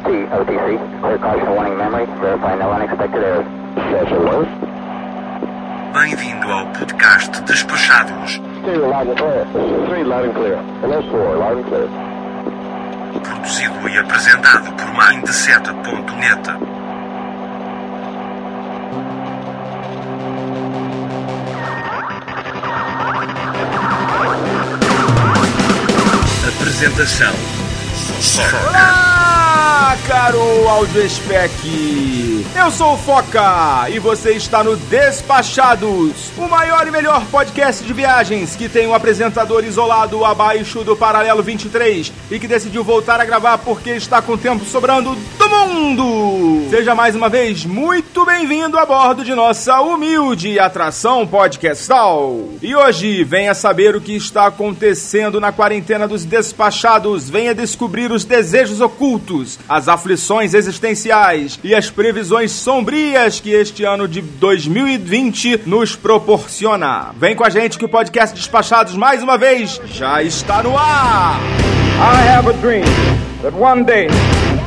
LT, OTC. Clear caution warning memory. Verify no unexpected errors. Bem-vindo ao podcast Despachados, Stereo loud and clear. Three loud and clear. Hello, four loud and clear. produzido e apresentado por Mindset.net. Apresentação Foca. Caro Audio Spec! Eu sou o Foca e você está no Despachados, o maior e melhor podcast de viagens que tem um apresentador isolado abaixo do Paralelo 23 e que decidiu voltar a gravar porque está com tempo sobrando do mundo! Seja mais uma vez muito bem-vindo a bordo de nossa humilde atração podcastal. E hoje venha saber o que está acontecendo na quarentena dos despachados, venha descobrir os desejos ocultos, as aflições existenciais e as previsões sombrias que este ano de 2020 nos proporciona. Vem com a gente que o podcast Despachados mais uma vez já está no ar. I have a dream that one day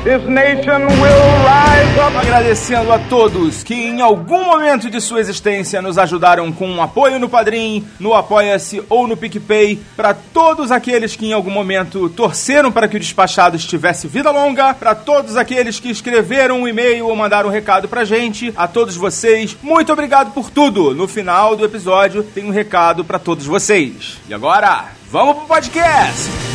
this nation will rise up. Agradecendo a todos que em algum momento de sua existência nos ajudaram com um apoio no Padrim, no Apoia-se ou no PicPay, para todos aqueles que em algum momento torceram para que o Despachados tivesse vida longa, para todos aqueles que escreveram um e-mail ou mandaram um recado pra gente, a todos vocês, muito obrigado por tudo. No final do episódio tem um recado para todos vocês. E agora, vamos pro podcast!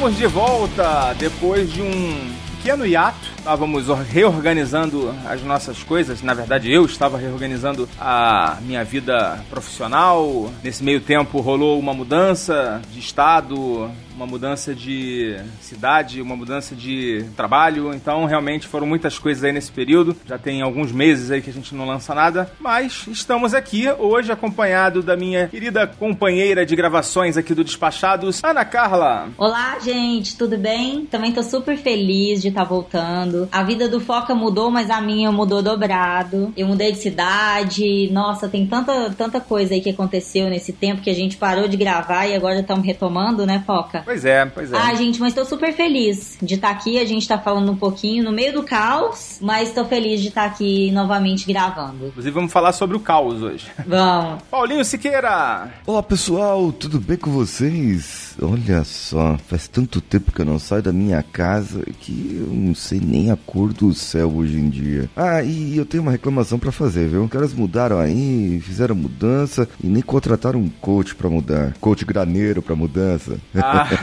Estamos de volta depois de um pequeno hiato. Estávamos reorganizando as nossas coisas. Na verdade, eu estava reorganizando a minha vida profissional. Nesse meio tempo rolou uma mudança de estado, uma mudança de cidade, uma mudança de trabalho. Então, realmente foram muitas coisas aí nesse período. Já tem alguns meses aí que a gente não lança nada, mas estamos aqui hoje acompanhado da minha querida companheira de gravações aqui do Despachados, Ana Carla. Olá, gente, tudo bem? Também tô super feliz de estar voltando. A vida do Foca mudou, mas a minha mudou dobrado. Eu mudei de cidade. Nossa, tem tanta, tanta coisa aí que aconteceu nesse tempo que a gente parou de gravar e agora estamos retomando, né, Foca? Pois é, pois é. Ah, gente, mas tô super feliz de estar aqui. A gente tá falando um pouquinho no meio do caos, mas tô feliz de estar aqui novamente gravando. Inclusive, vamos falar sobre o caos hoje. Vamos. Paulinho Siqueira. Olá pessoal, tudo bem com vocês? Olha só, faz tanto tempo que eu não saio da minha casa que eu não sei nem a cor do céu hoje em dia. Ah, e eu tenho uma reclamação pra fazer, viu? Os caras mudaram aí, fizeram mudança e nem contrataram um coach pra mudar. Coach graneiro pra mudança. Ah,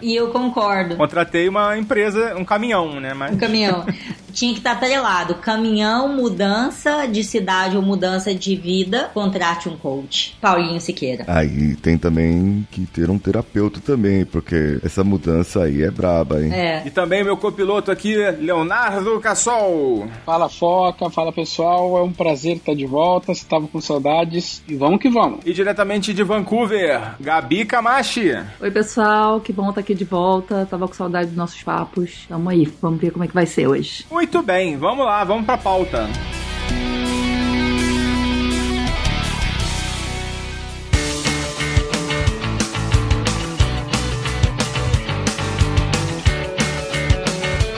E eu concordo. contratei uma empresa, um caminhão, né? Mas... Um caminhão. Tinha que estar atrelado. Caminhão, mudança de cidade ou mudança de vida, contrate um coach. Paulinho Siqueira. Aí tem também que ter um terapeuta também, porque essa mudança aí é braba, hein? É. E também meu copiloto aqui, Leonardo Cassol. Fala Foca, fala pessoal, é um prazer estar de volta. Você tava com saudades e vamos que vamos. E diretamente de Vancouver, Gabi Camachi. Oi, pessoal, que bom estar aqui de volta. Tava com saudade dos nossos papos. Tamo aí, vamos ver como é que vai ser hoje. Muito bem, vamos lá, vamos pra pauta.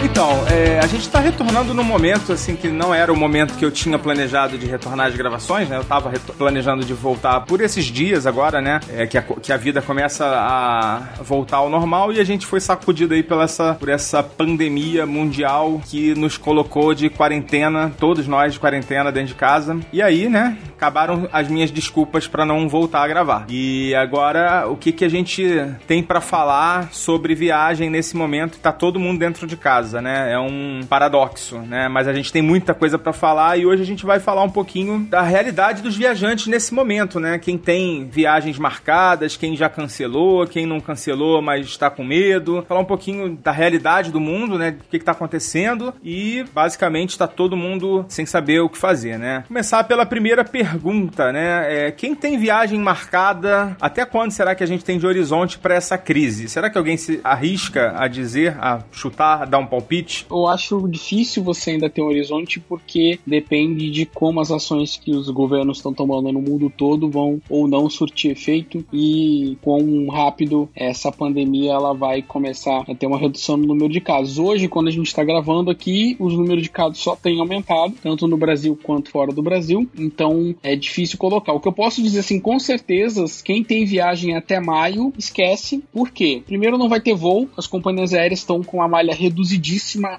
Então, é, a gente está retornando num momento assim que não era o momento que eu tinha planejado de retornar às gravações, né? Eu tava reto- planejando de voltar por esses dias agora, né? É, que, a, que a vida começa a voltar ao normal e a gente foi sacudido aí pela essa, por essa pandemia mundial que nos colocou de quarentena, todos nós de quarentena dentro de casa. E aí, né? acabaram as minhas desculpas para não voltar a gravar. E agora, o que, que a gente tem para falar sobre viagem nesse momento? Tá todo mundo dentro de casa, né? É um paradoxo, né? Mas a gente tem muita coisa para falar e hoje a gente vai falar um pouquinho da realidade dos viajantes nesse momento, né? Quem tem viagens marcadas, quem já cancelou, quem não cancelou, mas está com medo. Falar um pouquinho da realidade do mundo, né? O que, que tá acontecendo e basicamente está todo mundo sem saber o que fazer, né? Começar pela primeira pergunta, né? É, quem tem viagem marcada, até quando será que a gente tem de horizonte para essa crise? Será que alguém se arrisca a dizer, a chutar, a dar um palpite? Eu acho difícil você ainda ter um horizonte porque depende de como as ações que os governos estão tomando no mundo todo vão ou não surtir efeito e quão rápido essa pandemia ela vai começar a ter uma redução no número de casos. Hoje, quando a gente está gravando aqui, os números de casos só têm aumentado, tanto no Brasil quanto fora do Brasil, então é difícil colocar. O que eu posso dizer assim, com certeza, quem tem viagem até maio, esquece. Por quê? Primeiro, não vai ter voo, as companhias aéreas estão com a malha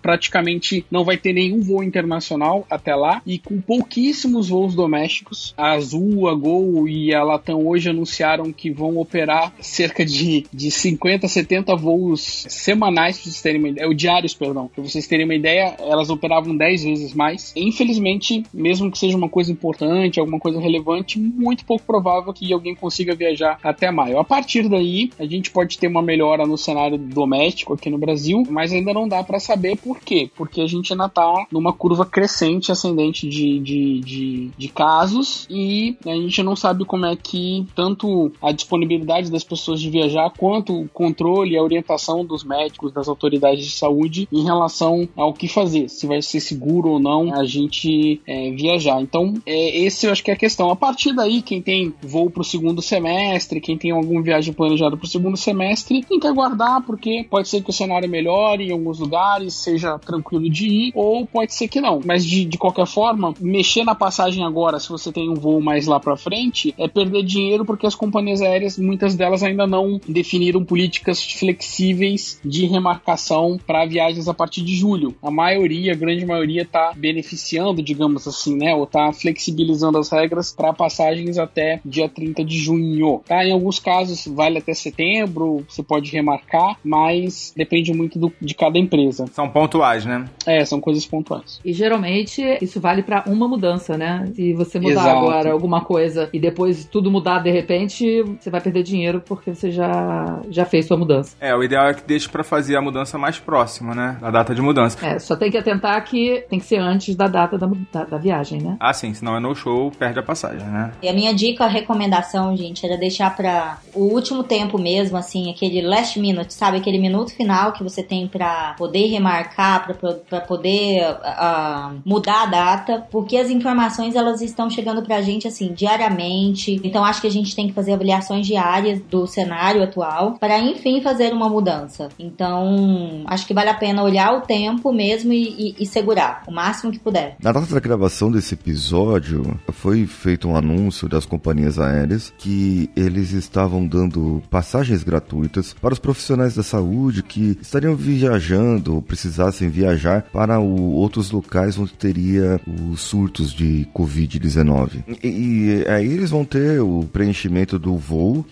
praticamente não vai ter nenhum voo internacional até lá, e com pouquíssimos voos domésticos. A Azul, a Gol e a Latam hoje anunciaram que vão operar cerca de, de 50, 70 voos semanais, para vocês terem uma ideia, diários, perdão, para vocês terem uma ideia, elas operavam 10 vezes mais. Infelizmente, mesmo que seja uma coisa importante, alguma coisa relevante, muito pouco provável que alguém consiga viajar até maio. A partir daí, a gente pode ter uma melhora no cenário doméstico aqui no Brasil, mas ainda não dá para saber por quê. Porque a gente ainda tá numa curva crescente, ascendente de, de, de, de casos e a gente não sabe como é que tanto a disponibilidade das pessoas de viajar quanto o controle e a orientação dos médicos, das autoridades de saúde em relação ao que fazer, se vai ser seguro ou não a gente é, viajar. Então, é, esse eu acho que é a questão. A partir daí, quem tem voo para o segundo semestre, quem tem alguma viagem planejada para o segundo semestre, tem que aguardar, porque pode ser que o cenário melhore em alguns lugares, seja tranquilo de ir, ou pode ser que não. Mas de, de qualquer forma, mexer na passagem agora, se você tem um voo mais lá para frente, é perder dinheiro porque as companhias aéreas, muitas delas ainda não definiram políticas flexíveis de remarcação para viagens a partir de julho. A maioria, a grande maioria, está beneficiando, digamos assim, né? Ou está flexibilizando as regras para passagens até dia 30 de junho. Tá? Em alguns casos vale até setembro, você pode remarcar, mas depende muito do, de cada empresa. São pontuais, né? É, são coisas pontuais. E geralmente isso vale para uma mudança, né? Se você mudar Exato. agora alguma coisa e depois tudo mudar de repente, você vai perder dinheiro porque você já, já fez sua mudança. É, o ideal é que deixe para fazer a mudança mais próxima, né? Da data de mudança. É, só tem que atentar que tem que ser antes da data da, da, da viagem, né? Ah, sim, senão é no show, perde a passagem, né? E a minha dica, a recomendação, gente, era deixar pra o último tempo mesmo, assim, aquele last minute, sabe? Aquele minuto final que você tem pra poder remarcar, pra, pra poder uh, mudar a data, porque as informações elas estão chegando pra gente, assim, diariamente. Então acho que a gente tem que fazer avaliações diárias do cenário atual para, enfim, fazer uma mudança. Então acho que vale a pena olhar o tempo mesmo e, e, e segurar o máximo que puder. Na data da gravação desse episódio, foi feito um anúncio das companhias aéreas que eles estavam dando passagens gratuitas para os profissionais da saúde que estariam viajando ou precisassem viajar para o, outros locais onde teria os surtos de Covid-19. E, e aí eles vão ter o preenchimento do voo,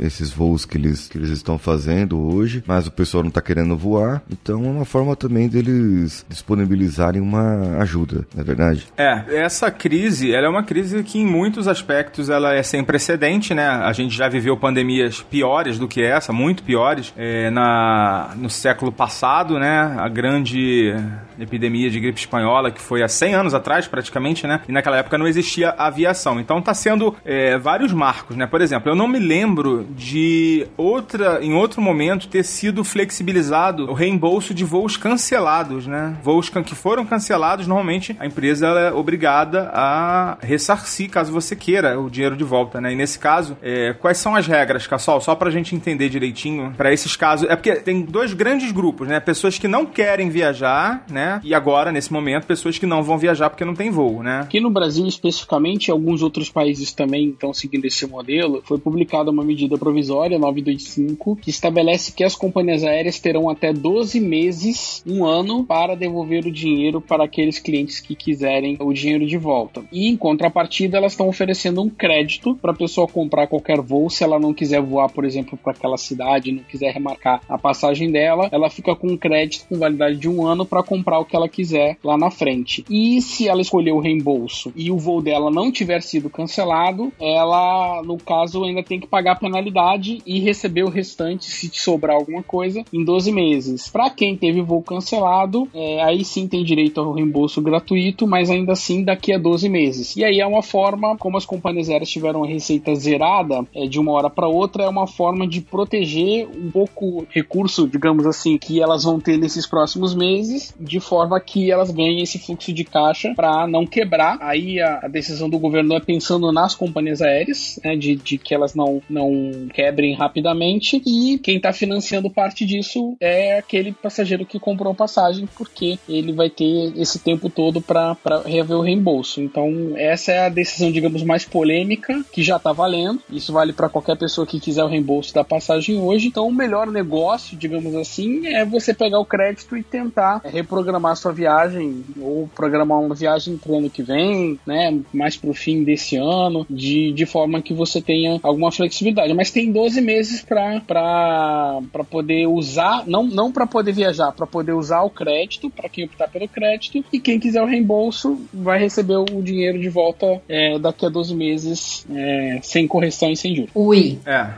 esses voos que eles, que eles estão fazendo hoje, mas o pessoal não está querendo voar, então é uma forma também deles disponibilizarem uma ajuda, não é verdade? É, essa crise, ela é uma crise que em muitos aspectos ela é sem precedente, né? A gente já viveu pandemias piores do que essa, muito piores, é, na, no século passado, né? A grande epidemia de gripe espanhola, que foi há 100 anos atrás, praticamente, né? E naquela época não existia aviação. Então tá sendo é, vários marcos, né? Por exemplo, eu não me lembro de outra, em outro momento, ter sido flexibilizado o reembolso de voos cancelados, né? Voos que foram cancelados, normalmente a empresa é obrigada a ressarcir, caso você queira, o dinheiro de volta, né? E nesse caso, é, quais são as regras, Cassol? Só pra gente entender direitinho, para esses casos. É porque tem dois grandes grupos, né? Pessoas que não querem viajar, né? E agora, nesse momento, pessoas que não vão viajar porque não tem voo, né? Aqui no Brasil, especificamente, alguns outros países também estão seguindo esse modelo. Foi publicada uma medida provisória, 925, que estabelece que as companhias aéreas terão até 12 meses, um ano, para devolver o dinheiro para aqueles clientes que quiserem o dinheiro de volta. E em contrapartida, elas estão oferecendo um crédito para a pessoa comprar qualquer voo. Se ela não quiser voar, por exemplo, para aquela cidade, não quiser remarcar a passagem dela, ela fica com um crédito com validade de um ano para comprar o que ela quiser lá na frente. E se ela escolher o reembolso e o voo dela não tiver sido cancelado, ela, no caso, ainda tem que pagar a penalidade e receber o restante, se sobrar alguma coisa, em 12 meses. Para quem teve voo cancelado, é, aí sim tem direito ao reembolso gratuito, mas ainda assim daqui a 12 meses. E aí é uma forma, como as companhias aéreas tiveram a receita zerada é, de uma hora para outra, é uma forma de proteger um pouco recurso, digamos assim, que elas vão ter nesses próximos meses, de forma que elas ganhem esse fluxo de caixa para não quebrar. Aí a, a, decisão do governo é pensando nas companhias aéreas, né, de, de que elas não, não quebrem rapidamente, e quem está financiando parte disso é aquele passageiro que comprou passagem, porque ele vai ter esse tempo todo para reaver o reembolso. Então, essa é a decisão, digamos, mais polêmica, que já está valendo. Isso vale para qualquer pessoa que quiser o reembolso da passagem hoje. Então, o melhor negócio, digamos assim, é você pegar o crédito e tentar reprogramar sua viagem ou programar uma viagem para o ano que vem, né, mais para o fim desse ano, de, de forma que você tenha alguma flexibilidade. Mas tem 12 meses para poder usar, não, não para poder viajar, para poder usar o crédito, para quem optar pelo crédito, e quem quiser o reembolso vai receber o dinheiro de volta é, daqui a 12 meses, é, sem correção e sem juros. Ui. É.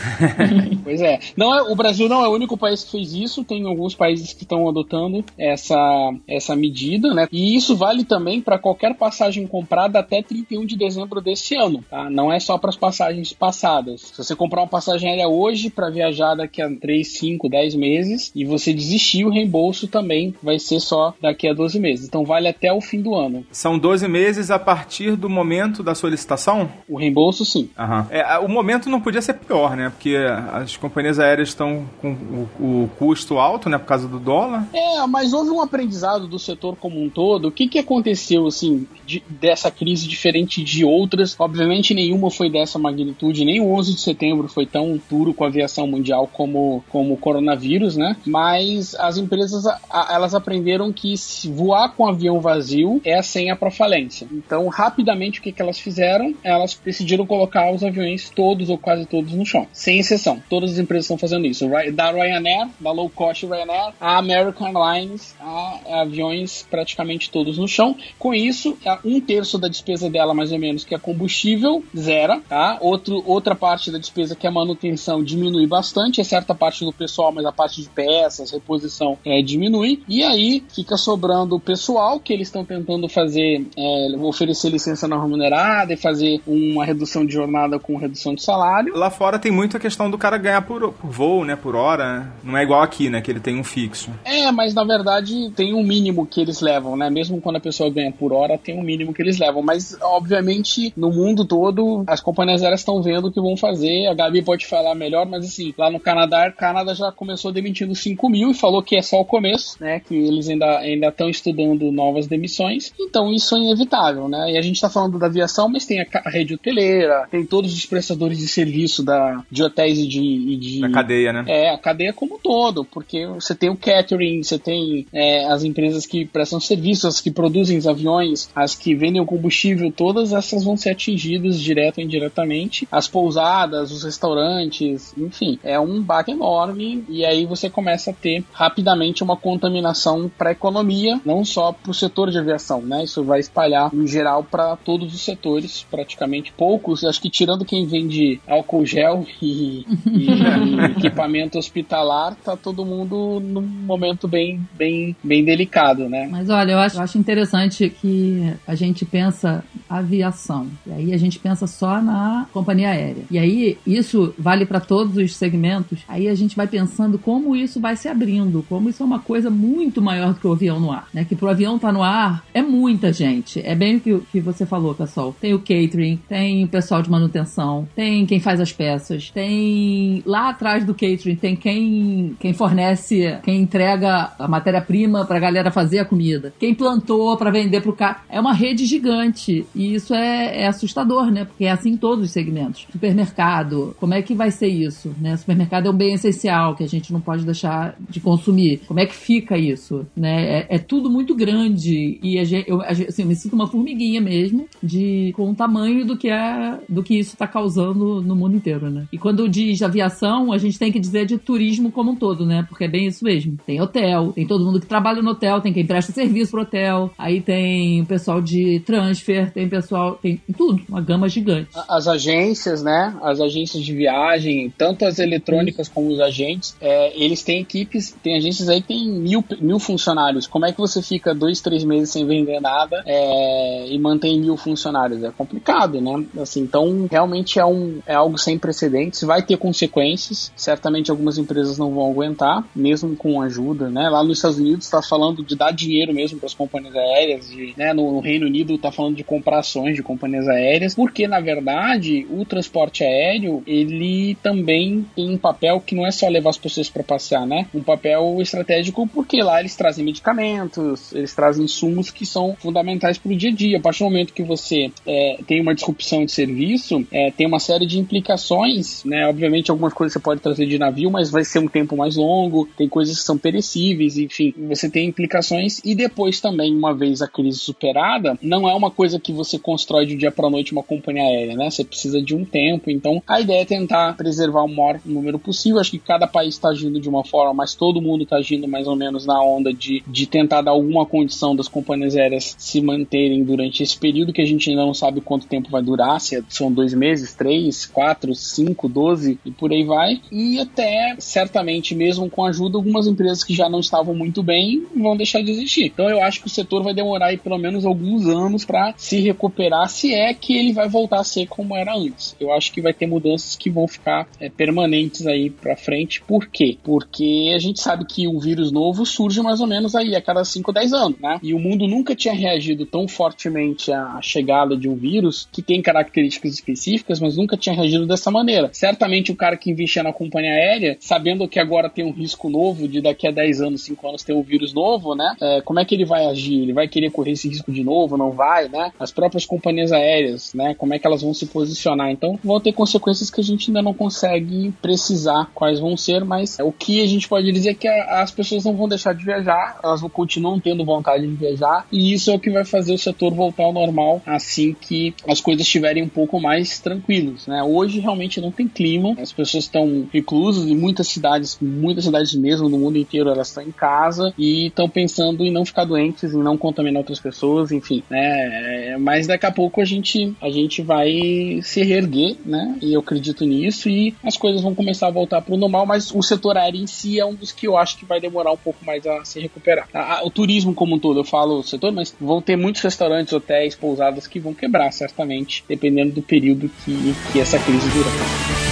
pois é. Não é. O Brasil não é o único país que fez isso, tem alguns países que estão adotando essa, essa medida, né? E isso vale também para qualquer passagem comprada até 31 de dezembro desse ano, tá? Não é só para as passagens passadas. Se você comprar uma passagem aérea hoje para viajar daqui a 3, 5, 10 meses e você desistir, o reembolso também vai ser só daqui a 12 meses. Então vale até o fim do ano. São 12 meses a partir do momento da solicitação? O reembolso, sim. Aham. É, o momento não podia ser pior, né? Porque as companhias aéreas estão com o, o, custo alto, né? Por causa do dólar. É, mas houve um aprendizado do setor como um todo. O que, que aconteceu, assim, de, dessa crise diferente de outras? Obviamente nenhuma foi dessa magnitude, nem o 11 de setembro foi tão duro com a aviação mundial como, como o coronavírus, né? Mas as empresas, elas aprenderam que voar com avião vazio é a senha para falência. Então, rapidamente, o que, que elas fizeram? Elas decidiram colocar os aviões todos ou quase todos no chão, sem exceção. Todas as empresas estão fazendo isso. Da Ryanair, da low cost Ryanair, a American Airlines, a aviões praticamente todos no chão. Com isso, um terço da despesa dela, mais ou menos, que é combustível, zera, tá? Outro, outra parte da despesa que é manutenção diminui bastante, é certa parte do pessoal, mas a parte de peças, reposição é, diminui. E aí fica sobrando o pessoal que eles estão tentando fazer, é, oferecer licença não remunerada e fazer uma redução de jornada com redução de salário. Lá fora tem muito a questão do cara ganhar por, por voo, né? Por hora. Né? Não é igual aqui, né? Que ele tem um fixo. É, mas na verdade tem um mínimo que eles levam, né? Mesmo quando a pessoa ganha por hora, tem um mínimo que eles levam. Mas, obviamente, no mundo todo, as companhias aéreas estão vendo o que vão fazer. A Gabi pode falar melhor, mas assim, lá no Canadá, o Canadá já começou demitindo 5 mil e falou que é só o começo, né? Que eles ainda ainda estão estudando novas demissões. Então isso é inevitável, né? E a gente está falando da aviação, mas tem a, a, rede hoteleira, tem todos os prestadores de serviço da, de hotéis e de, e de. Da cadeia, né? É, a cadeia como um todo, porque você tem o catering, você tem é, as empresas que prestam serviço, as que produzem os aviões, as que vendem o combustível, todas essas vão ser atingidas direto ou indiretamente. As pousadas, os restaurantes, enfim, é um baque enorme e aí você começa a ter rapidamente uma contaminação para a economia, não só para o setor de aviação, né? Isso vai espalhar em geral para todos os setores, praticamente poucos, acho que tirando quem vende álcool gel e, e, e equipamento hospitalar, tá todo mundo num momento bem, bem, bem delicado, né? Mas olha, eu acho, eu acho interessante que a gente pensa aviação, e aí a gente pensa só na companhia aérea. E aí isso vale para todos os segmentos. Aí a gente vai pensando como isso vai se abrindo, como isso é uma coisa muito maior do que o avião no ar, né? Que pro avião tá no ar é muita gente. É bem o que, que você falou, pessoal. Tem o catering, tem o pessoal de manutenção, tem quem faz as peças, tem lá atrás do catering tem quem quem fornece, quem entrega a matéria-prima pra galera fazer a comida, quem plantou para vender pro cara. É uma rede gigante e isso é, é assustador, né? Porque é assim em todos os segmentos. Supermercado, como é que vai ser isso, né? Supermercado é um bem essencial que a gente não pode deixar de consumir. Como é que fica isso, né? É, é tudo muito grande e a gente, eu, assim, eu me sinto uma formiguinha mesmo, de com o tamanho do que é do que isso está causando no mundo inteiro, né? E quando diz aviação, a gente tem que dizer de turismo como um todo, né? Porque é bem isso mesmo. Tem hotel, tem todo mundo que trabalha no hotel, tem quem presta serviço pro hotel, aí tem o pessoal de transfer, tem pessoal, tem tudo, uma gama gigante. As agências, né? As agências de viagem, tanto as eletrônicas como os agentes, é, eles têm equipes, tem agências aí que tem mil, mil funcionários. Como é que você fica dois, três meses sem vender nada é, e mantém mil funcionários? É complicado, né? Assim, então, realmente é, um, é algo sem precedentes, vai ter consequências. Certamente algumas empresas não vão aguentar, mesmo com ajuda, né? Lá nos Estados Unidos está falando de dar dinheiro mesmo para as companhias aéreas, de, né? no, no Reino Unido está falando de comprar ações de companhias aéreas, porque na verdade o transporte aéreo ele também tem um papel que não é só levar as pessoas para passear, né? Um papel estratégico porque lá eles trazem medicamentos, eles trazem insumos que são fundamentais para o dia a dia. A partir do momento que você é, tem uma disrupção de serviço, é, tem uma série de implicações, né? Obviamente algumas coisas você pode trazer de navio, mas vai ser um tempo mais longo, tem coisas que são perecíveis, enfim, você tem implicações e depois também, uma vez a crise superada, não é uma coisa que você constrói de dia para noite uma companhia aérea, né? Você precisa de um tempo, então a ideia é tentar preservar o maior número possível. Acho que cada país está agindo de uma forma, mas todo mundo está agindo mais ou menos na onda de, de tentar dar alguma condição das companhias aéreas se manterem durante esse período que a gente ainda não sabe quanto tempo vai durar, se é, são dois meses, três, quatro, cinco, doze e por aí vai. E até certamente, mesmo com ajuda, algumas empresas que já não estavam muito bem vão deixar de existir. Então eu acho que o setor vai demorar aí pelo menos alguns anos para se recuperar, se é que ele vai voltar a ser como era antes. Eu acho que vai ter mudanças que vão ficar é, permanentes aí para frente. Por quê? Porque a gente sabe que o vírus novo surge mais ou menos aí a cada 5, 10 anos, né? E o mundo nunca tinha reagido tão fortemente à chegada de um vírus que tem características específicas, mas nunca tinha reagido dessa maneira. Certamente o cara que investia na companhia aérea, sabendo que agora tem um risco novo de daqui a 10 anos, 5 anos ter um vírus novo, né? É, como é que ele vai agir? Ele vai querer correr esse risco de novo? Não vai, né? As próprias companhias aéreas, né? Como é que elas vão se posicionar? Então vão ter consequências que a gente ainda não consegue precisar quais vão ser, mas o que a gente pode dizer é que as pessoas não vão deixar de viajar, elas vão continuam tendo vontade de viajar, e isso é o que vai fazer o setor voltar ao normal assim que as coisas estiverem um pouco mais tranquilos, né? Hoje realmente não tem clima, as pessoas estão reclusas em muitas cidades, muitas cidades mesmo no mundo inteiro elas estão em casa e estão pensando em não ficar doentes, em não contaminar outras pessoas, enfim, né? Mas daqui a pouco a gente a gente vai se reerguer, né? E eu acredito nisso e as coisas vão começar a voltar para o normal, mas o setor aéreo em si é um dos que eu acho que vai demorar um pouco mais a se recuperar. O turismo como um todo, eu falo o setor, mas vão ter muitos restaurantes, hotéis, pousadas que vão quebrar, certamente, dependendo do período que, que essa crise durar.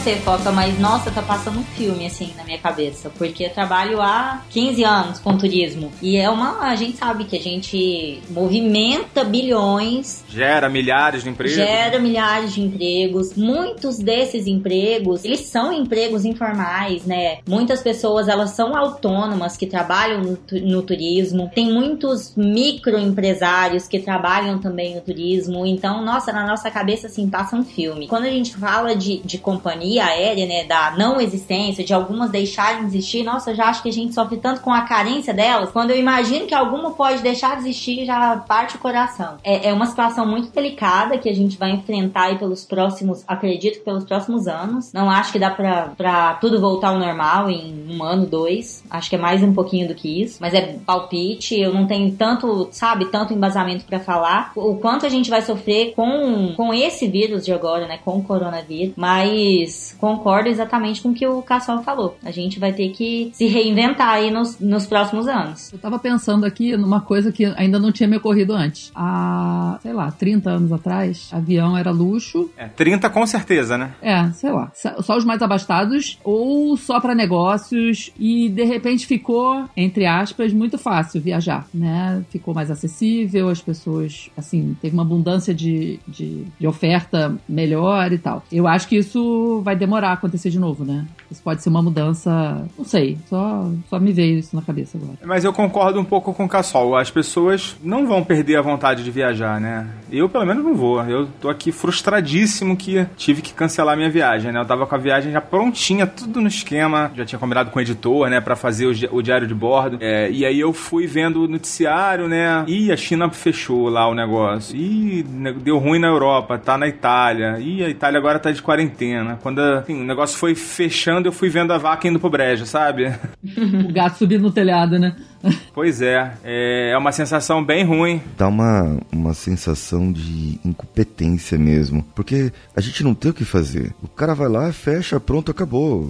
Você, Foca, mas nossa, tá passando um filme assim na minha cabeça, porque eu trabalho há 15 anos com turismo e é uma. A gente sabe que a gente movimenta bilhões, Gera milhares de empregos. gera milhares de empregos. Muitos desses empregos, eles são empregos informais, né? Muitas pessoas, elas são autônomas que trabalham no, no turismo. Tem muitos microempresários que trabalham também no turismo. Então, nossa, na nossa cabeça, assim, passa um filme. Quando a gente fala de, de companhia aérea, né, da não existência, de algumas deixarem de existir, nossa, eu já acho que a gente sofre tanto com a carência delas. Quando eu imagino que alguma pode deixar de existir, já parte o coração. É, é uma situação muito delicada que a gente vai enfrentar aí pelos próximos, acredito que pelos próximos anos. Não acho que dá pra, pra tudo voltar ao normal em um ano, dois. Acho que é mais um pouquinho do que isso. Mas é palpite, eu não tenho tanto, sabe, tanto embasamento pra falar. O quanto a gente vai sofrer com, com esse vírus de agora, né, com o coronavírus. Mas concordo exatamente com o que o Cassol falou. A gente vai ter que se reinventar aí nos, nos próximos anos. Eu tava pensando aqui numa coisa que ainda não tinha me ocorrido antes. Há, sei lá, 30 anos atrás, avião era luxo. É, 30 com certeza, né? É, sei lá. Só os mais abastados ou só pra negócios e de repente ficou, entre aspas, muito fácil viajar, né? Ficou mais acessível, as pessoas, assim, teve uma abundância de, de, de oferta melhor e tal. Eu acho que isso vai demorar a acontecer de novo, né? Isso pode ser uma mudança, não sei, só, só me veio isso na cabeça agora. Mas eu concordo um pouco com o Cassol. As pessoas não vão perder a vontade de viajar, né? Eu, pelo menos, não vou. Eu tô aqui frustradíssimo que tive que cancelar minha viagem, né? Eu tava com a viagem já prontinha, tudo no esquema. Já tinha combinado com o editor, né? Pra fazer o, di- o diário de bordo. É, e aí eu fui vendo o noticiário, né? Ih, a China fechou lá o negócio. Ne- deu ruim na Europa, tá na Itália. Ih, a Itália agora tá de quarentena. Quando assim, o negócio foi fechando, eu fui vendo a vaca indo pro brejo, sabe? O gato subindo no telhado, né? Pois é, é é uma sensação bem ruim. Dá uma, uma sensação de incompetência mesmo. Porque a gente não tem o que fazer. O cara vai lá, fecha, pronto, acabou.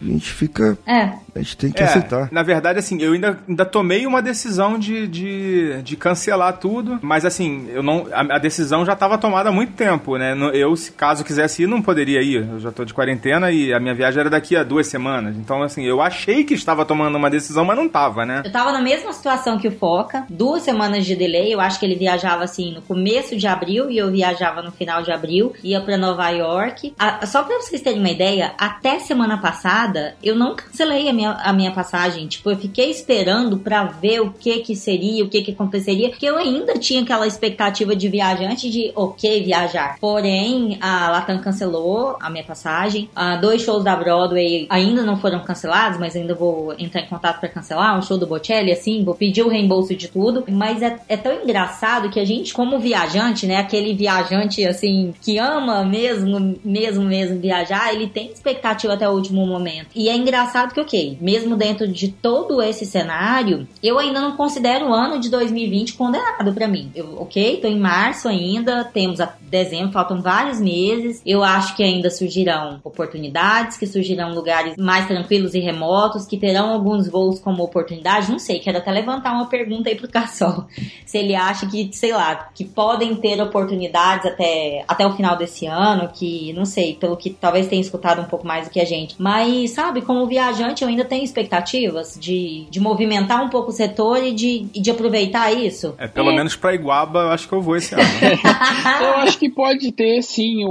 E a gente fica. É, A gente tem que É, aceitar. Na verdade, assim, eu ainda, ainda tomei uma decisão de, de, de cancelar tudo, mas assim, eu não, a, a decisão já estava tomada há muito tempo, né? Eu, se caso quisesse ir, não poderia ir. Eu já tô de quarentena e a minha viagem era daqui a duas semanas. Então, assim, eu achei que estava tomando uma decisão, mas não tava, né? Eu tava na mesma situação que o Foca, duas semanas de delay. Eu acho que ele viajava assim no começo de abril e eu viajava no final de abril, ia pra Nova York. A- só pra vocês terem uma ideia, até semana passada eu não cancelei a minha, a minha passagem. Tipo, eu fiquei esperando pra ver o que que seria, o que que aconteceria, porque eu ainda tinha aquela expectativa de viajante de, ok, viajar. Porém, a Latam cancelou a minha passagem. Ah, dois shows da Broadway ainda não foram cancelados, mas ainda vou entrar em contato pra cancelar. O show do Assim, vou pedir o reembolso de tudo. Mas é, é tão engraçado que a gente, como viajante, né, aquele viajante, assim, que ama mesmo, mesmo, mesmo viajar, ele tem expectativa até o último momento. E é engraçado que, ok, mesmo dentro de todo esse cenário, eu ainda não considero o ano de 2020 condenado pra mim. Eu, ok, tô em março ainda, temos a dezembro, faltam vários meses. Eu acho que ainda surgirão oportunidades, que surgirão lugares mais tranquilos e remotos, que terão alguns voos como oportunidade. Não sei, quero até levantar uma pergunta aí pro Cassol. Se ele acha que, sei lá, que podem ter oportunidades até, até o final desse ano, que, não sei, pelo que talvez tenha escutado um pouco mais do que a gente. Mas, sabe, como viajante, eu ainda tenho expectativas de, de movimentar um pouco o setor e de, e de aproveitar isso. É, pelo menos pra Iguaba, eu acho que eu vou esse ano. Eu acho que pode ter, sim.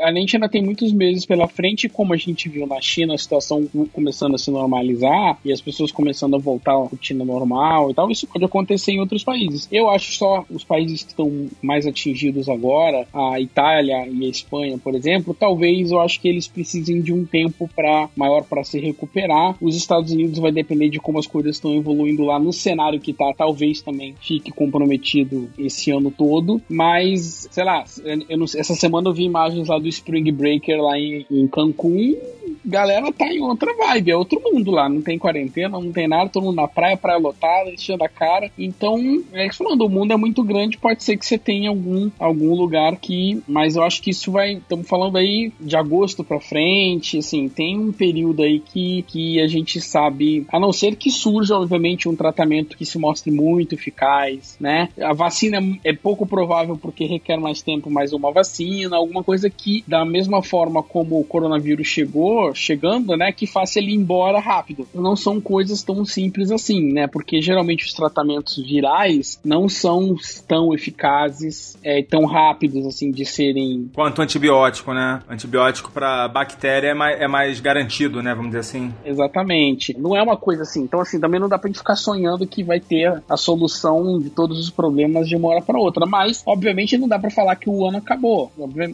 A, a gente ainda tem muitos meses pela frente, como a gente viu na China, a situação começando a se normalizar e as pessoas começando a voltar à rotina normal e tal. Isso pode acontecer em outros países. Eu acho só os países que estão mais atingidos agora, a Itália e a Espanha, por exemplo, talvez eu acho que eles precisem de um tempo para maior para se recuperar. Os Estados Unidos vai depender de como as coisas estão evoluindo lá no cenário que tá, talvez também fique comprometido esse ano todo, mas sei lá, não essa semana eu vi imagens lá do Spring Breaker lá em, em Cancún, galera tá em outra vibe, é outro mundo lá, não tem quarentena, não tem nada, todo mundo na praia, praia lotada, enchendo a cara. Então, é que falando, o mundo é muito grande, pode ser que você tenha algum, algum lugar que, mas eu acho que isso vai, estamos falando aí de agosto pra frente, assim, tem um período aí que, que a gente sabe, a não ser que surja, obviamente, um tratamento que se mostre muito eficaz, né? A vacina é pouco provável porque requer mais tempo, mais uma vacina, alguma coisa que, da mesma forma como o coronavírus chegou, chegando, né, que faça ele ir embora rápido. Não são coisas tão simples assim, né? Porque geralmente os tratamentos virais não são tão eficazes, é, tão rápidos assim de serem Quanto antibiótico, né? Antibiótico pra bactéria é mais, é mais garantido, né? Vamos dizer assim. Exatamente. Não é uma coisa assim. Então, assim, também não dá pra gente ficar sonhando que vai ter a solução de todos os problemas de uma hora pra outra. Mas, obviamente, não dá pra falar que o ano acabou.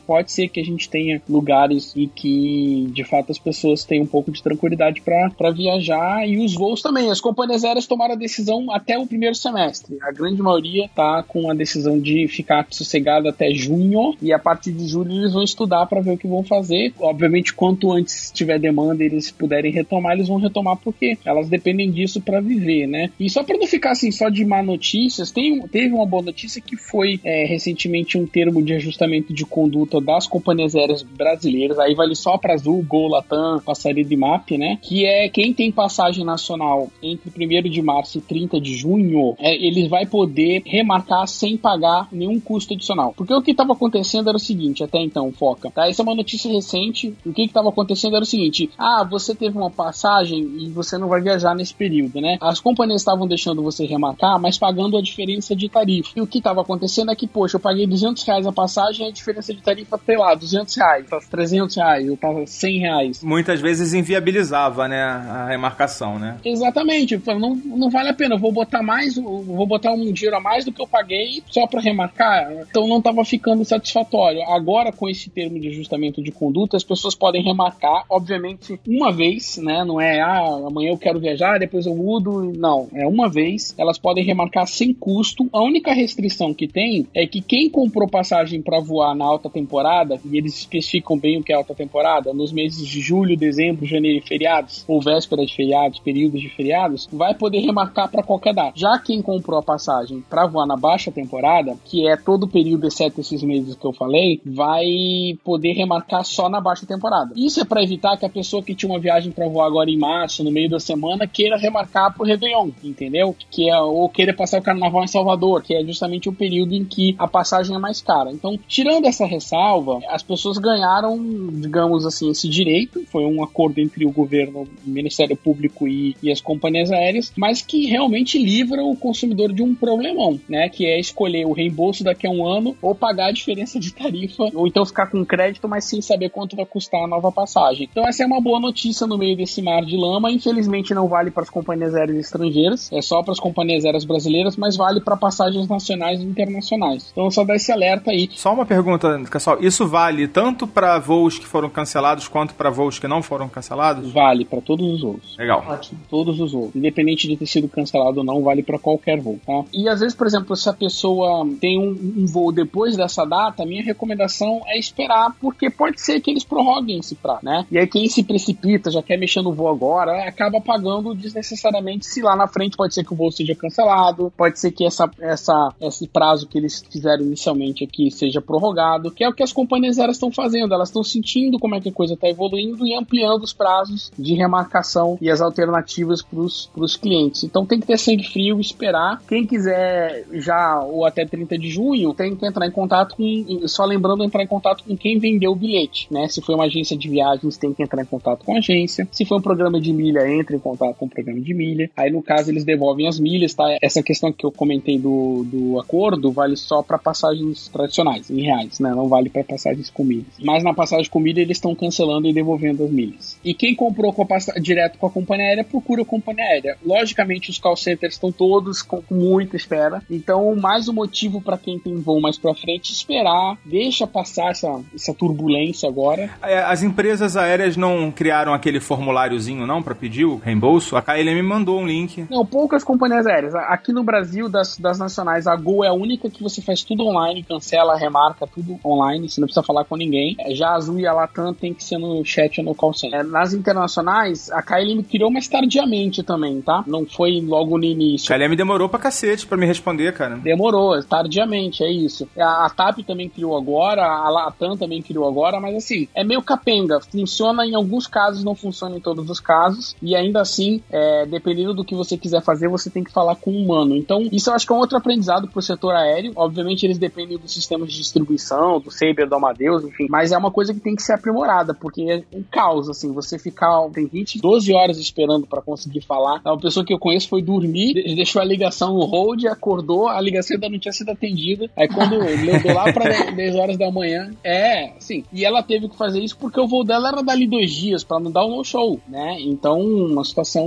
Pode ser que a gente tenha lugares e que, de fato, as pessoas tenham um pouco de tranquilidade pra viajar. E os voos também. As companhias aéreas tomaram a decisão até o primeiro semestre. A grande maioria tá com a decisão de ficar sossegada até junho. E a partir de julho eles vão estudar pra ver o que vão fazer. Obviamente, quanto antes tiver demanda e eles puderem retomar, eles vão retomar porque elas dependem disso pra viver, né? E só pra não ficar assim só de má notícias, tem, teve uma boa notícia que foi é, recentemente um termo de ajustamento de conduta das companhias aéreas brasileiras. Aí vale só pra Azul, Gol, Latam, Passaredo e MAP, né? Que é quem tem passagem nacional entre 1 de março e 30 de junho, é, ele vai poder remarcar sem pagar nenhum custo adicional. Porque o que estava acontecendo era o seguinte, até então, foca, tá? Essa é uma notícia recente. O que estava acontecendo era o seguinte: ah, você teve uma passagem e você não vai viajar nesse período, né? As companhias estavam deixando você remarcar, mas pagando a diferença de tarifa. E o que estava acontecendo é que, poxa, eu paguei 200 reais a passagem a diferença de tarifa, sei lá, 200 reais, tá 300 reais, eu tava 100 reais. Muitas vezes inviabilizava, né, a remarcação, né? Exatamente, não, não vale a pena, eu vou botar mais, vou botar um dinheiro a mais do que eu paguei só para remarcar, então não estava ficando satisfatório. Agora, com esse termo de ajustamento de conduta, as pessoas podem remarcar, obviamente, uma vez, né, não é, ah, amanhã eu quero viajar, depois eu mudo, não, é uma vez, elas podem remarcar sem custo, a única restrição que tem é que quem comprou passagem para voar na alta temporada, e eles especificam bem o que é alta temporada, nos meses de julho, dezembro, janeiro e feriados, ou véspera de feriados, períodos de feriados, vai poder remarcar para qualquer data. Já quem comprou a passagem para voar na baixa temporada, que é todo o período exceto esses meses que eu falei, vai poder remarcar só na baixa temporada. Isso é para evitar que a pessoa que tinha uma viagem para voar agora em março, no meio da semana, queira remarcar pro Réveillon, entendeu? Que é, ou queira passar o carnaval em Salvador, que é justamente o período em que a passagem é mais cara. Então, tirando essa ressalva, as pessoas ganharam, digamos assim, esse direito. Foi um acordo entre o governo, o Ministério Público e, e as companhias aéreas, mas que realmente livra o consumidor de um problemão, né? Que é escolher o reembolso daqui a um ano ou pagar a diferença de tarifa, ou então ficar com crédito, mas sem saber quanto vai custar a nova passagem. Então, essa é uma boa notícia no meio desse mar de lama. Infelizmente, não vale para as companhias aéreas estrangeiras, é só para as companhias aéreas brasileiras, mas vale para passagens nacionais e internacionais. Então, só dá esse alerta aí. Só uma pergunta, pessoal: isso vale tanto para voos que foram cancelados quanto para voos que não foram cancelados? Vale para todos os voos. Legal. Ótimo. Todos os voos. Independente de ter sido cancelado ou não, vale para qualquer voo, tá? E às vezes, por exemplo, se a pessoa tem um, um, voo depois dessa data, a minha recomendação é esperar, porque pode ser que eles prorroguem esse prazo, né? E aí quem se precipita, já quer mexer no voo agora, acaba pagando desnecessariamente se lá na frente pode ser que o voo seja cancelado, pode ser que essa, essa, esse prazo que eles fizeram inicialmente aqui seja prorrogado, que é o que as companhias aéreas estão fazendo, elas estão sentindo como é que a coisa está evoluindo e ampliando os prazos de remarcação e as alternativas para os clientes. Então tem que ter sangue frio, esperar. Quem quiser já ou até 30 de junho, tem que entrar em contato com, só lembrando, entrar em contato com quem vendeu o bilhete, né? Se foi uma agência de viagens, tem que entrar em contato com a agência. Se foi um programa de milha, entre em contato com o programa de milha. Aí no caso eles devolvem as milhas, tá? Essa questão que eu comentei do, do acordo vale só para passagens tradicionais, em reais, né? Não vale para passagens com milhas. Mas na passagem com milha eles estão cancelando e devolvendo as milhas. E quem comprou com direto com a companhia aérea, procura a companhia aérea. Logicamente os call centers estão todos com, com muita espera. Então, mais um motivo para quem tem voo mais para frente esperar, deixa passar essa, essa turbulência agora. É, as empresas aéreas não criaram aquele formuláriozinho não para pedir o reembolso? A KLM mandou um link. Não, poucas companhias aéreas. Aqui no Brasil, das, das nacionais, a Gol é a única que você faz tudo online, cancela, remarca, tudo online, você não precisa falar com ninguém. É, já a Azul e a Latam tem que ser no chat no call center. É, nas internacionais, a KLM criou mais tardiamente também, tá? Não foi logo no início. A KLM demorou pra cacete pra me responder, cara. Demorou, tardiamente, é isso. A, a TAP também criou agora, a Latam também criou agora, mas assim, é meio capenga. Funciona em alguns casos, não funciona em todos os casos. E ainda assim, é, dependendo do que você quiser fazer, você tem que falar com um humano. Então, isso eu acho que é um outro aprendizado pro setor aéreo. Obviamente, eles dependem dos sistemas de distribuição, do Saber, do Amadeus, enfim. Mas é uma coisa que tem que ser aprimorada, porque é um caos, assim. Você ficar, tem 20, 12 horas esperando para conseguir falar. Uma pessoa que eu conheço foi dormir, deixou a ligação no hold, acordou, a ligação ainda não tinha sido atendida. Aí quando levou lá pra 10 horas da manhã, é, sim. E ela teve que fazer isso porque o voo dela era dali dois dias, para não dar um no-show, né? Então, uma situação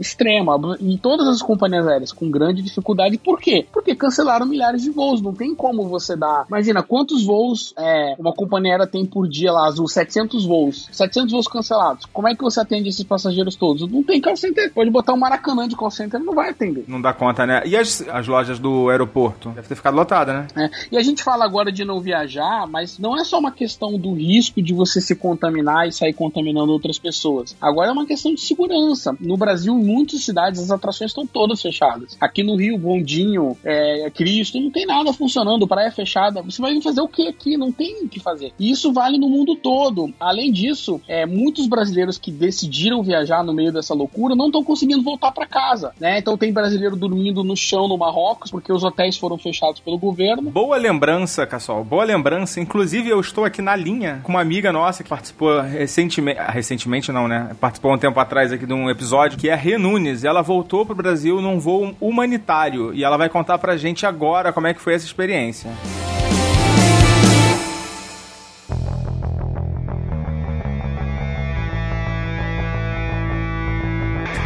extrema. Em todas as companhias aéreas com grande dificuldade. Por quê? Porque cancelaram milhares de voos. Não tem como você dar. Imagina quantos voos é, uma companhia aérea tem por dia lá, Azul? 700 voos. 700 voos cancelados. Como é que você atende esses passageiros todos? Não tem call center. Pode botar um Maracanã de call center, não vai atender. Não dá conta, né? E as, as lojas do aeroporto? Deve ter ficado lotada, né? É. E a gente fala agora de não viajar, mas não é só uma questão do risco de você se contaminar e sair contaminando outras pessoas. Agora é uma questão de segurança. No Brasil, em muitas cidades, as atrações estão todas fechadas. Aqui no Rio, Bondinho, é, Cristo, não tem nada funcionando, praia fechada. Você vai fazer o que aqui? Não tem o que fazer. E isso vale no mundo todo. Além disso, é, muitos brasileiros que decidiram viajar no meio dessa loucura não estão conseguindo voltar para casa, né? Então tem brasileiro dormindo no chão no Marrocos porque os hotéis foram fechados pelo governo. Boa lembrança, Cassol. Boa lembrança. Inclusive, eu estou aqui na linha com uma amiga nossa que participou recentemente. Recentemente, não, né? Participou um tempo atrás aqui de um episódio que é a Rê Nunes. Ela voltou pro Brasil num voo humanitário e ela vai contar pra gente agora como é que foi essa experiência.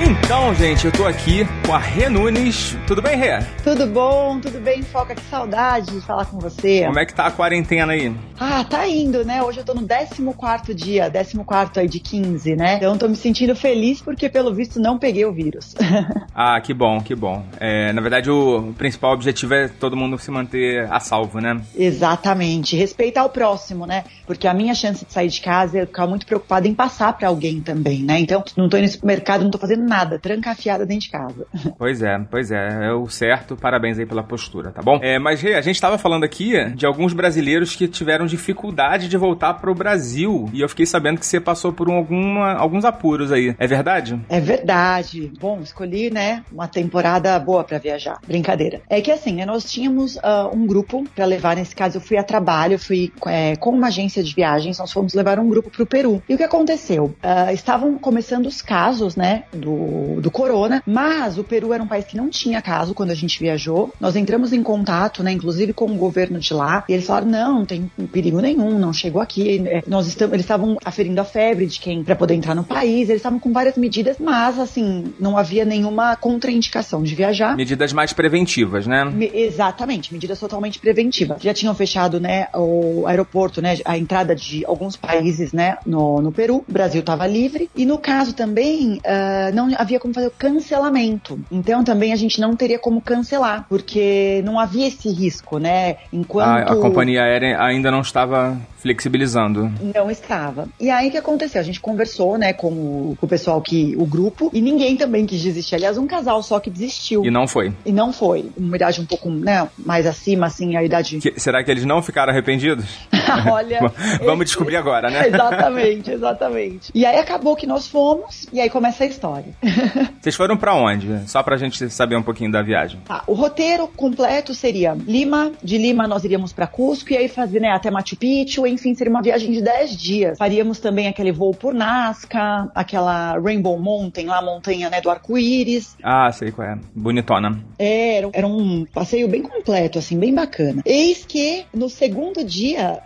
Então, gente, eu tô aqui com a Rê Nunes. Tudo bem, Rê? Tudo bom, tudo bem, Foca? Que saudade de falar com você. Como é que tá a quarentena aí? Ah, tá indo, né? Hoje eu tô no 14 dia, 14 aí de 15, né? Então tô me sentindo feliz porque, pelo visto, não peguei o vírus. ah, que bom, que bom. É, na verdade, o principal objetivo é todo mundo se manter a salvo, né? Exatamente. Respeitar o próximo, né? Porque a minha chance de sair de casa é ficar muito preocupada em passar para alguém também, né? Então, não tô indo no supermercado, não tô fazendo nada, trancafiada dentro de casa. Pois é, pois é, é o certo. Parabéns aí pela postura, tá bom? É, mas, Rê, a gente tava falando aqui de alguns brasileiros que tiveram dificuldade de voltar pro Brasil. E eu fiquei sabendo que você passou por um, alguma, alguns apuros aí. É verdade? É verdade. Bom, escolhi, né, uma temporada boa para viajar. Brincadeira. É que assim, né, nós tínhamos uh, um grupo para levar, nesse caso eu fui a trabalho, fui é, com uma agência de viagens, nós fomos levar um grupo pro Peru. E o que aconteceu? Uh, estavam começando os casos, né, do, do corona, mas o Peru era um país que não tinha caso quando a gente viajou. Nós entramos em contato, né, inclusive com o governo de lá, e eles falaram: não, não tem perigo nenhum, não chegou aqui. É, nós estamos, eles estavam aferindo a febre de quem para poder entrar no país, eles estavam com várias medidas, mas assim, não havia nenhuma contraindicação de viajar. Medidas mais preventivas, né? Me, exatamente, medidas totalmente preventivas. Já tinham fechado, né, o aeroporto, né, a entrada de alguns países, né, no, no Peru. O Brasil estava livre. E no caso também, uh, não havia como fazer o cancelamento. Então também a gente não teria como cancelar, porque não havia esse risco, né? Enquanto. A, a companhia aérea ainda não estava flexibilizando. Não estava. E aí o que aconteceu? A gente conversou, né, com o, com o pessoal que. o grupo, e ninguém também quis desistir. Aliás, um casal só que desistiu. E não foi. E não foi. Uma idade um pouco, né, mais acima, assim, a idade. Que, será que eles não ficaram arrependidos? Olha. Vamos descobrir agora, né? exatamente, exatamente. E aí acabou que nós fomos, e aí começa a história. Vocês foram para onde? Só pra gente saber um pouquinho da viagem. Tá, o roteiro completo seria Lima, de Lima nós iríamos para Cusco e aí fazer, né, até Machu Picchu, enfim, seria uma viagem de 10 dias. Faríamos também aquele voo por Nazca, aquela Rainbow Mountain, lá a montanha, né, do arco-íris. Ah, sei qual é. Bonitona. É, era, era um passeio bem completo, assim, bem bacana. Eis que no segundo dia,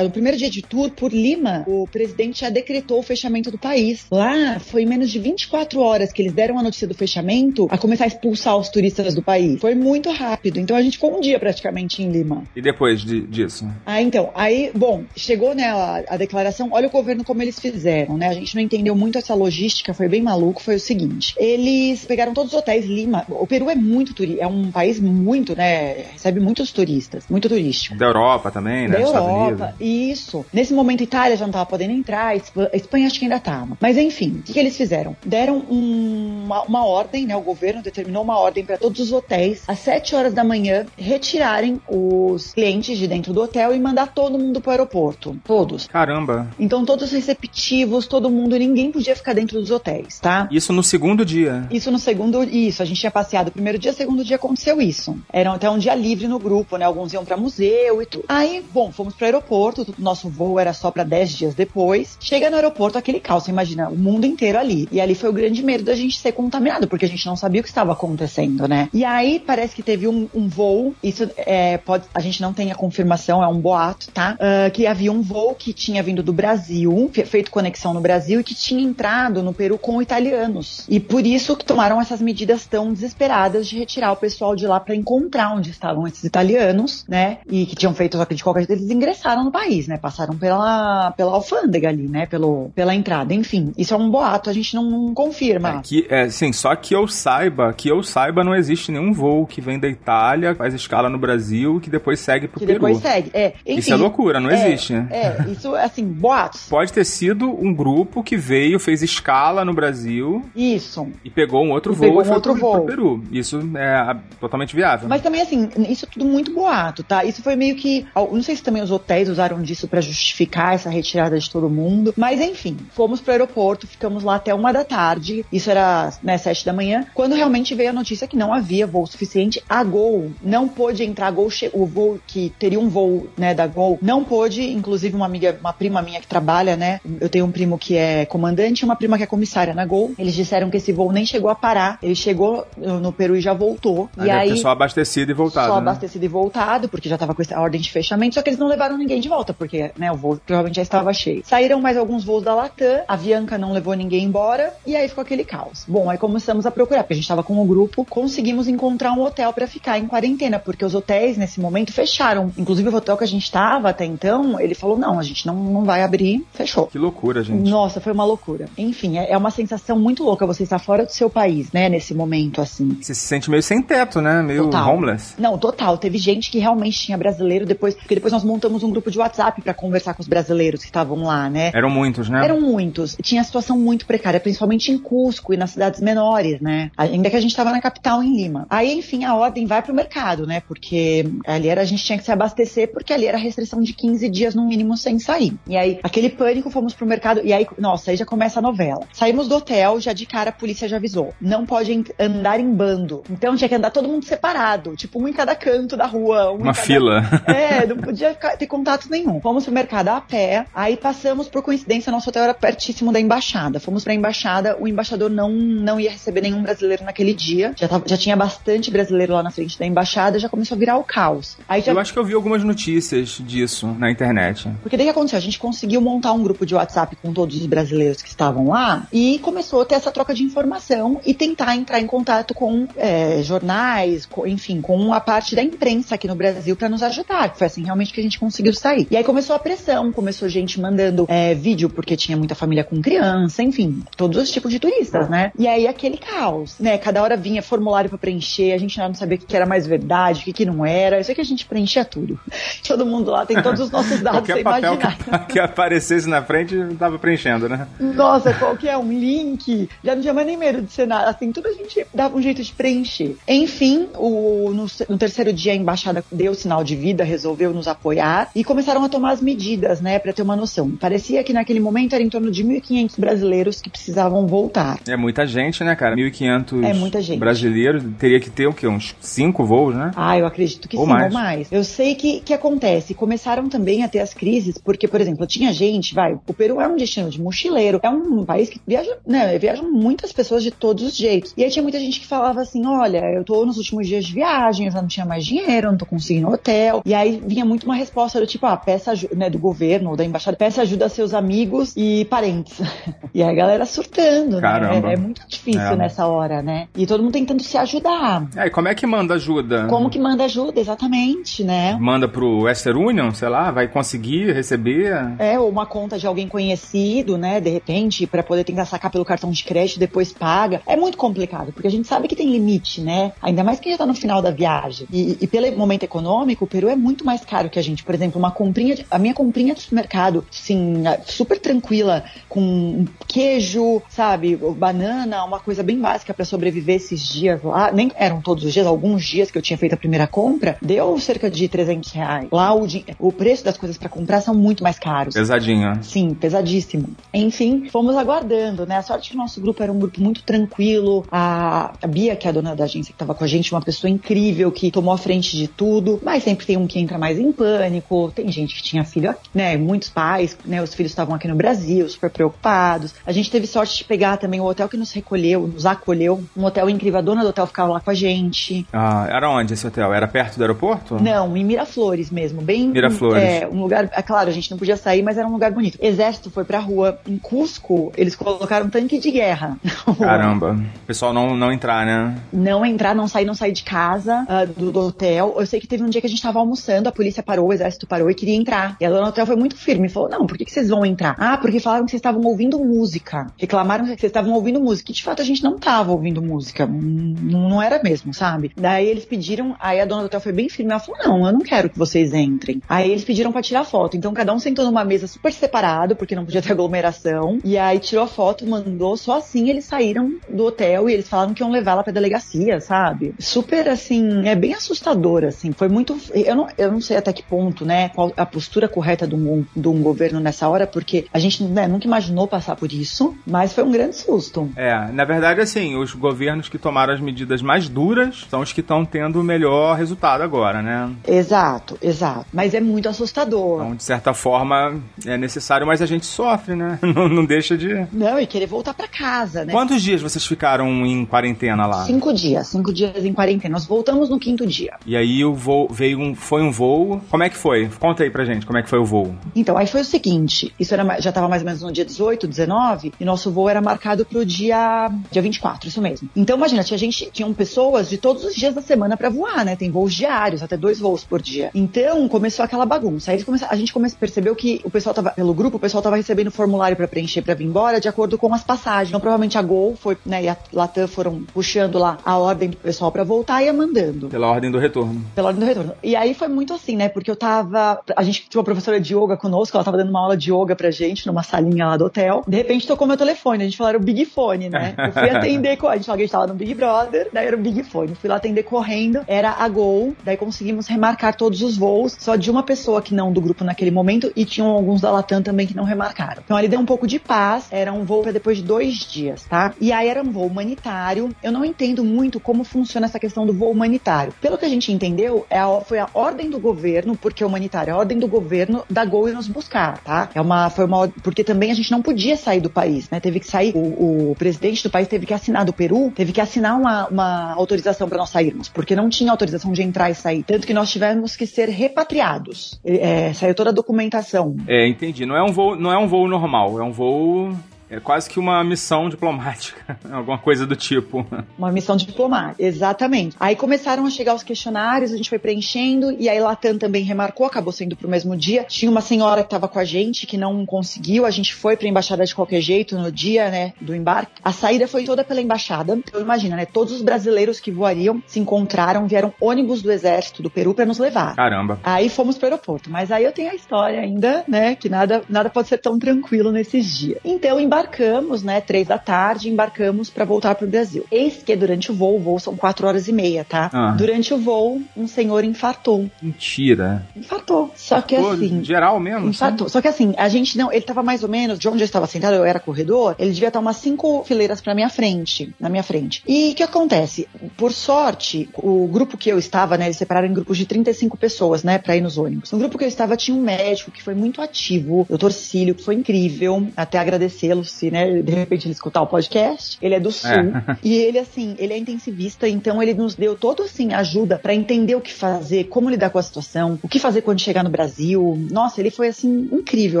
no primeiro dia de tour por Lima, o presidente já decretou o fechamento do país. Lá foi menos de 24 horas que eles deram a notícia do fechamento a começar a expulsar os turistas do país. Foi muito rápido. Então a gente ficou um dia praticamente em Lima. E depois de, disso? Ah, então. Aí, bom, chegou né, a, a, declaração. Olha o governo como eles fizeram, né? A gente não entendeu muito essa logística, foi bem maluco. Foi o seguinte: eles pegaram todos os hotéis Lima. O Peru é muito é um país muito, né? Recebe muitos turistas, muito turístico. Da Europa também, né? Da Europa, isso. Nesse momento, Itália já não estava podendo entrar, Espanha acho que ainda estava. Mas enfim, o que, que eles fizeram? Deram um, uma, uma ordem, né? O governo determinou uma ordem para todos os hotéis às 7 horas da manhã retirarem os clientes de dentro do hotel e mandar todo mundo para o aeroporto. Todos. Caramba. Então todos receptivos, todo mundo, ninguém podia ficar dentro dos hotéis, tá? Isso no segundo dia. Isso no segundo, isso. A gente tinha passeado o primeiro dia, segundo dia aconteceu isso. Era até um dia livre no grupo, né? Alguns iam para museu e tudo. Aí, bom, fomos para o aeroporto. Nosso voo era só para 10 dias depois. Chega no aeroporto aquele caos, você imagina, o mundo inteiro ali. E ali foi o grande medo da gente ser contaminado, porque a gente não sabia o que estava acontecendo, né? E aí parece que teve um, um voo, isso é, pode, a gente não tem a confirmação, é um boato, tá? Uh, que havia um voo que tinha vindo do Brasil, feito conexão no Brasil e que tinha entrado no Peru com italianos. E por isso que tomaram essas medidas tão desesperadas de retirar o pessoal de lá para encontrar onde estavam esses italianos, né? E que tinham feito, só que de qualquer jeito eles ingressaram no país, né? Passaram pela, pela alfândega ali, né? Pelo, pela entrada. Enfim, isso é um boato, a gente não, não confirma. É, que, é, sim, só que eu saiba, que eu saiba, não existe nenhum voo que vem da Itália, faz escala no Brasil, que depois segue pro que Peru. depois segue, é. Enfim, isso é loucura, não é, existe, né? É, isso, assim, boatos. Pode ter sido um grupo que veio, fez escala no Brasil. Isso. E pegou um outro e voo pegou e foi outro pro, voo. pro Peru. Isso é totalmente viável. Mas também, assim, isso é tudo muito boato, tá? Isso foi meio que. Não sei se também os hotéis usaram disso para justificar essa retirada de todo mundo. Mas enfim, fomos pro aeroporto, ficamos lá até uma da tarde. Isso era, né, sete da manhã. Quando realmente veio a notícia que não havia voo suficiente, a Gol não pôde entrar. A Gol o voo que teria um voo, né, da Gol, não pôde. Inclusive, uma amiga, uma prima minha que trabalha, né? Eu tenho um primo que é comandante e uma prima que é comissária na Gol. Eles disseram que esse voo nem chegou a parar. Ele chegou no Peru e já voltou. Aí e aí. só abastecido e voltado. Só né? abastecido e voltado, porque já tava com essa ordem de fechamento, só que eles não levaram ninguém de volta, porque, né, o voo provavelmente já estava cheio. Saíram mais alguns voos da Latam, a Avianca não levou ninguém embora, e aí ficou aquele caos. Bom, aí começamos a procurar, porque a gente tava com o grupo, conseguimos encontrar um hotel para ficar em quarentena, porque os hotéis nesse momento fecharam. Inclusive o hotel que a gente tava até então, ele falou: não, a gente não, não vai abrir, fechou. Que loucura, gente. Nossa, foi uma loucura. Enfim, é, é uma sensação muito louca você estar fora do seu país, né, nesse momento, assim. Você se sente meio sem teto, né? Meio Total. homeless. Não, total. Teve gente que realmente tinha brasileiro depois, porque depois nós montamos um grupo de WhatsApp pra conversar com os brasileiros que estavam lá, né? Eram muitos, né? Eram muitos. Tinha a situação muito precária, principalmente em Cusco e nas cidades menores, né? Ainda que a gente estava na capital, em Lima. Aí, enfim, a ordem vai pro mercado, né? Porque ali era, a gente tinha que se abastecer, porque ali era restrição de 15 dias no mínimo sem sair. E aí, aquele pânico, fomos pro mercado, e aí, nossa, aí já começa a novela. Saímos do hotel, já de cara a polícia já avisou. Não pode andar em bando. Então tinha que andar todo mundo separado, tipo um em cada canto da rua. Um Uma cada- fila. é, não podia ter contato nenhum. Fomos pro mercado a pé, aí passamos, por coincidência, nosso hotel era pertíssimo da embaixada. Fomos pra embaixada, o embaixador não, não ia receber nenhum brasileiro naquele dia. Já, tava- já tinha bastante brasileiro lá na frente da embaixada, já começou a virar o caos. Aí já Eu acho que eu vi algumas notícias disso na internet. porque daí o que aconteceu? A gente conseguiu montar um grupo de WhatsApp com todos os brasileiros que estavam lá e começou a ter essa troca de informação e tentar entrar em contato com é, jornais, com- enfim, com a parte da imprensa aqui no Brasil para nos ajudar. Foi assim realmente que a gente conseguiu sair. E aí começou a pressão, começou gente mandando é, vídeo porque tinha muita família com criança, enfim, todos os tipos de turistas, né? E aí aquele caos, né? Cada hora vinha formulário para preencher, a gente não sabia o que era mais verdade, o que, que não era. Eu sei que a gente preenchia tudo. Todo mundo lá tem todos os nossos dados, Qualquer você papel imagina. que, que aparecesse na frente, tava preenchendo, né? Nossa, qualquer um link. Já não tinha mais nem medo de ser nada. Assim, tudo a gente dava um jeito de preencher. Enfim, o, no, no terceiro dia a embaixada deu sinal de vida, resolveu nos apoiar e começaram a tomar as medidas, né, pra ter uma noção. Parecia que naquele momento era em torno de 1.500 brasileiros que precisavam voltar. É muita gente, né, cara? 1.500 É muita gente. brasileiros. Teria que ter o quê? Uns cinco voos, né? Ah, eu acredito que Ou sim, mais. ou mais. Eu sei que que acontece. Começaram também a ter as crises, porque, por exemplo, tinha gente, vai, o Peru é um destino de mochileiro, é um país que viaja, né, viajam muitas pessoas de todos os jeitos. E aí tinha muita gente que falava assim: olha, eu tô nos últimos dias de viagem, eu já não tinha mais dinheiro, eu não tô conseguindo hotel. E aí vinha muito uma resposta do tipo, ah, peça ajuda, né, do governo ou da embaixada, peça ajuda a seus amigos e parentes. e aí a galera surtando, Caramba. né? É, é muito difícil É. nessa hora, né? E todo mundo tentando se ajudar. É, e como é que manda ajuda? Como que manda ajuda, exatamente, né? Manda pro Western Union, sei lá, vai conseguir receber? É, ou uma conta de alguém conhecido, né, de repente, pra poder tentar sacar pelo cartão de crédito, depois paga. É muito complicado, porque a gente sabe que tem limite, né? Ainda mais que já tá no final da viagem. E, e pelo momento econômico, o Peru é muito mais caro que a gente. Por exemplo, uma comprinha, de- a minha comprinha do supermercado, sim, super tranquila, com queijo, sabe, banana, uma coisa bem básica pra sobreviver esses dias lá. Nem eram todos os dias, alguns dias que eu tinha feito a primeira compra, deu cerca de 300 reais. Lá o, o preço das coisas pra comprar são muito mais caros. Pesadinho. Sim, pesadíssimo. Enfim, fomos aguardando, né? A sorte que o nosso grupo era um grupo muito tranquilo. A, a Bia, que é a dona da agência que estava com a gente, uma pessoa incrível que tomou a frente de tudo. Mas sempre tem um que entra mais em pânico. Tem gente que tinha filho aqui, né? Muitos pais, né? Os filhos estavam aqui no Brasil, super preocupados. A gente teve sorte de pegar também o hotel que nos recolheu, nos acolheu. Um hotel incrível. A dona do hotel ficava lá com a gente. Ah, era onde esse hotel? Era perto do aeroporto? Não, em Miraflores mesmo, bem. Miraflores. É, um lugar. É claro, a gente não podia sair, mas era um lugar bonito. Exército foi pra rua. Em Cusco, eles colocaram um tanque de guerra. Caramba. O pessoal não, não entrar, né? Não entrar, não sair, não sair de casa, ah, do, do hotel. Eu sei que teve um dia que a gente tava almoçando, a polícia parou, o exército parou e queria entrar. E a dona do hotel foi muito firme, falou: Não, por que, que vocês vão entrar? Ah, porque falaram que vocês estavam ouvindo música. Reclamaram que vocês estavam ouvindo música. E de fato a gente não tava ouvindo música. Não, não era mesmo, sabe? Daí eles pediram, aí a dona do hotel foi bem firme. Ela falou: Não, eu não quero que vocês entrem. Aí eles pediram pra tirar foto. Então cada um sentou numa mesa super separado, porque não podia ter aglomeração. E aí tirou a foto, mandou. Só assim eles saíram do hotel e eles falaram que iam levar ela pra delegacia, sabe? Super assim, é bem assustador, assim. Foi muito. Eu não, eu não sei até que ponto, né? Qual a postura correta de um, de um governo nessa hora, porque a gente né, nunca imaginou passar por isso, mas foi um grande susto. É, na verdade, assim, os governos que tomaram as medidas mais duras são os que estão tendo o melhor resultado agora, né? Exato, exato. Mas é muito assustador. Então, de certa forma, é necessário, mas a gente sofre, né? Não, não deixa de. Não, e querer voltar pra casa, né? Quantos dias vocês ficaram em quarentena lá? Cinco dias, cinco dias em quarentena. Nós voltamos no quinto dia. E aí o voo veio um, foi um voo. Como é que foi? Conta aí pra gente, como é que foi o voo? Então, aí foi o seguinte: isso era, já estava mais ou menos no dia 18, 19, e nosso voo era marcado marcado pro dia, dia 24, isso mesmo. Então, imagina, tinha gente, tinham pessoas de todos os dias da semana pra voar, né? Tem voos diários, até dois voos por dia. Então, começou aquela bagunça. Aí a gente come- percebeu que o pessoal tava, pelo grupo, o pessoal tava recebendo formulário pra preencher pra vir embora de acordo com as passagens. Então, provavelmente a Gol foi, né, e a Latam foram puxando lá a ordem do pessoal pra voltar e ia mandando. Pela ordem do retorno. Pela ordem do retorno. E aí foi muito assim, né? Porque eu tava. A gente tinha uma professora de yoga conosco, ela tava dando uma aula de yoga pra gente numa salinha lá do hotel. De repente tocou meu telefone, a gente falou Big Fone, né? Eu fui atender, a gente falou que a gente tava no Big Brother, daí era o Big Fone. Fui lá atender correndo, era a Gol, daí conseguimos remarcar todos os voos, só de uma pessoa que não do grupo naquele momento, e tinham alguns da Latam também que não remarcaram. Então ali deu um pouco de paz, era um voo pra depois de dois dias, tá? E aí era um voo humanitário. Eu não entendo muito como funciona essa questão do voo humanitário. Pelo que a gente entendeu, é a- foi a ordem do governo, porque é humanitário, é a ordem do governo da Gol ir nos buscar, tá? É uma, foi uma, or- porque também a gente não podia sair do país, né? Teve que sair, o, o presidente do país teve que assinar do Peru, teve que assinar uma, uma autorização para nós sairmos, porque não tinha autorização de entrar e sair. Tanto que nós tivemos que ser repatriados. É, saiu toda a documentação. É, entendi. Não é um voo, não é um voo normal, é um voo. É quase que uma missão diplomática, alguma coisa do tipo. Uma missão diplomática, exatamente. Aí começaram a chegar os questionários, a gente foi preenchendo, e aí Latam também remarcou, acabou sendo pro mesmo dia. Tinha uma senhora que estava com a gente que não conseguiu, a gente foi pra embaixada de qualquer jeito no dia, né, do embarque. A saída foi toda pela embaixada. Então imagina, né, todos os brasileiros que voariam se encontraram, vieram ônibus do exército do Peru para nos levar. Caramba. Aí fomos pro aeroporto, mas aí eu tenho a história ainda, né, que nada, nada pode ser tão tranquilo nesses dias. Então embarcamos, né, três da tarde, embarcamos para voltar pro Brasil. Eis que durante o voo, o voo são quatro horas e meia, tá? Ah. Durante o voo, um senhor infartou. Mentira. Infartou. Só que assim, Geral mesmo? Infartou. Só que assim, a gente não. Ele tava mais ou menos, de onde eu estava sentado, eu era corredor, ele devia estar umas cinco fileiras pra minha frente, na minha frente. E o que acontece? Por sorte, o grupo que eu estava, né, eles separaram em grupos de 35 pessoas, né, pra ir nos ônibus. No grupo que eu estava tinha um médico que foi muito ativo, o Dr. Cílio, que foi incrível, até agradecê-lo se, né, de repente ele escutar o podcast. Ele é do Sul. É. E ele, assim, ele é intensivista, então ele nos deu todo, assim, ajuda pra entender o que fazer, como lidar com a situação, o que fazer quando chegar no Brasil. Nossa, ele foi, assim, incrível,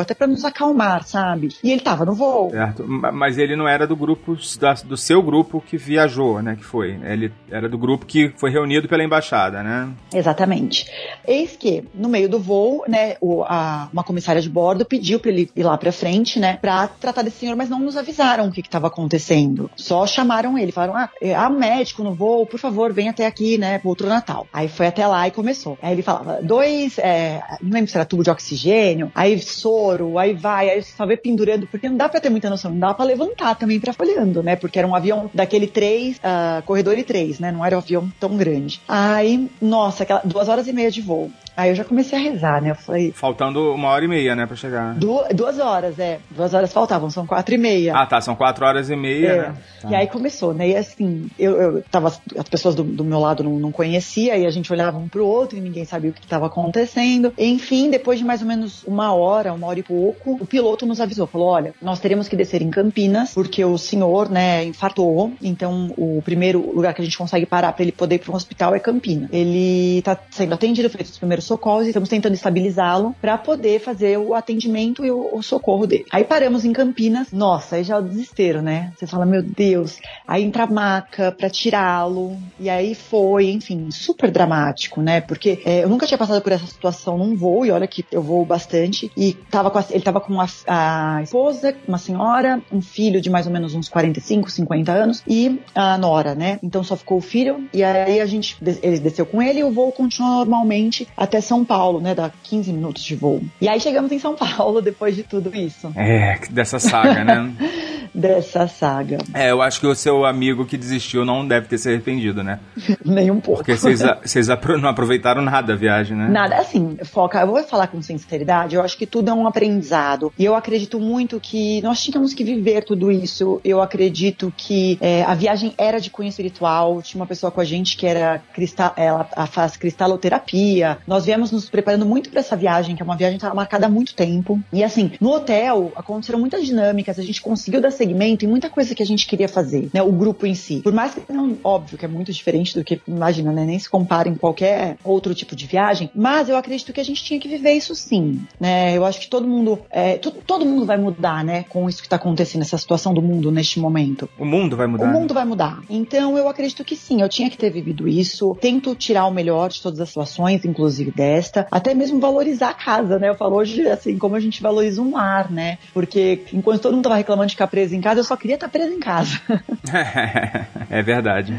até pra nos acalmar, sabe? E ele tava no voo. Certo. Ma- Mas ele não era do grupo, da- do seu grupo que viajou, né? Que foi. Ele era do grupo que foi reunido pela embaixada, né? Exatamente. Eis que, no meio do voo, né, o- a- uma comissária de bordo pediu pra ele ir lá pra frente, né, pra tratar desse senhor, mas não nos avisaram o que que tava acontecendo. Só chamaram ele, falaram, ah, é, há um médico no voo, por favor, vem até aqui, né, pro outro Natal. Aí foi até lá e começou. Aí ele falava, dois, é, não lembro se era tubo de oxigênio, aí soro, aí vai, aí só vê pendurando, porque não dá pra ter muita noção, não dá pra levantar também pra folhando, né, porque era um avião daquele 3, corredor e 3, né, não era um avião tão grande. Aí, nossa, aquela, duas horas e meia de voo. Aí eu já comecei a rezar, né, eu falei, Faltando uma hora e meia, né? Pra chegar. Du- duas horas, é. Duas horas faltavam, são quatro e meia. Ah, tá. São quatro horas e meia, É. né? Tá. E aí começou, né? E assim, eu, eu tava. As pessoas do, do meu lado não, não conhecia, e a gente olhava um pro outro e ninguém sabia o que estava acontecendo. Enfim, depois de mais ou menos uma hora, uma hora e pouco, o piloto nos avisou, falou: olha, nós teremos que descer em Campinas, porque o senhor, né, infartou. Então, o primeiro lugar que a gente consegue parar para ele poder ir para um hospital é Campinas. Ele tá sendo atendido, feito os primeiros socorros, e estamos tentando estabilizá-lo para poder fazer o atendimento e o, o socorro dele. Aí paramos em Campinas. Nossa, aí já é o desespero, né? Você fala, meu Deus. Aí entra a maca pra tirá-lo. E aí foi, enfim, super dramático, né? Porque é, eu nunca tinha passado por essa situação num voo, e olha que eu voo bastante. E tava com a- ele tava com a, a esposa, uma senhora, um filho de mais ou menos uns 45, 50 anos, e a nora, né? Então só ficou o filho, e aí a gente, ele desceu com ele e o voo continuou normalmente até São Paulo, né? Dá 15 minutos de voo. E aí chegamos em São Paulo depois de tudo isso, É, dessa saga, né? dessa saga. É, eu acho que o seu amigo que desistiu não deve ter se arrependido, né? Nem um pouco. Porque vocês, a- não aproveitaram nada da viagem, né? Nada, assim, foca, eu vou falar com sinceridade, eu acho que tudo é um aprendizado. E eu acredito muito que nós tínhamos que viver tudo isso. Eu acredito que é, a viagem era de cunho espiritual. Tinha uma pessoa com a gente que era cristal, ela a- faz cristaloterapia. Nós viemos nos preparando muito para essa viagem, que é uma viagem que estava marcada há muito tempo. E assim, no hotel aconteceram muitas dinâmicas. A gente conseguiu dar segmento e muita coisa que a gente queria fazer, né? O grupo em si. Por mais que não, óbvio que é muito diferente do que, imagina, né? Nem se compara em qualquer outro tipo de viagem, mas eu acredito que a gente tinha que viver isso sim, né? Eu acho que todo mundo, é, to- todo mundo vai mudar, né? Com isso que tá acontecendo, essa situação do mundo neste momento. O mundo vai mudar. O mundo vai mudar. Então eu acredito que sim, eu tinha que ter vivido isso. Tento tirar o melhor de todas as situações, inclusive desta. Até mesmo valorizar a casa, né? Eu falo hoje, assim, como a gente valoriza um lar, né? Porque enquanto todo mundo tava reclamando de ficar preso em casa, eu só queria estar preso em casa. é verdade.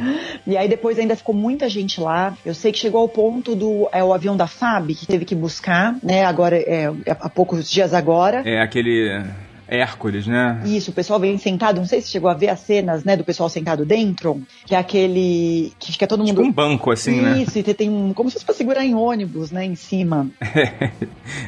E aí depois ainda ficou muita gente lá. Eu sei que chegou ao ponto do é, o avião da FAB, que teve que buscar, né? Agora, é, há poucos dias agora. É aquele Hércules, né? Isso, o pessoal vem sentado, não sei se chegou a ver as cenas, né, do pessoal sentado dentro, que é aquele que fica todo mundo... Tipo um banco, assim, né? Isso, e tem um, como se fosse pra segurar em ônibus, né, em cima. é,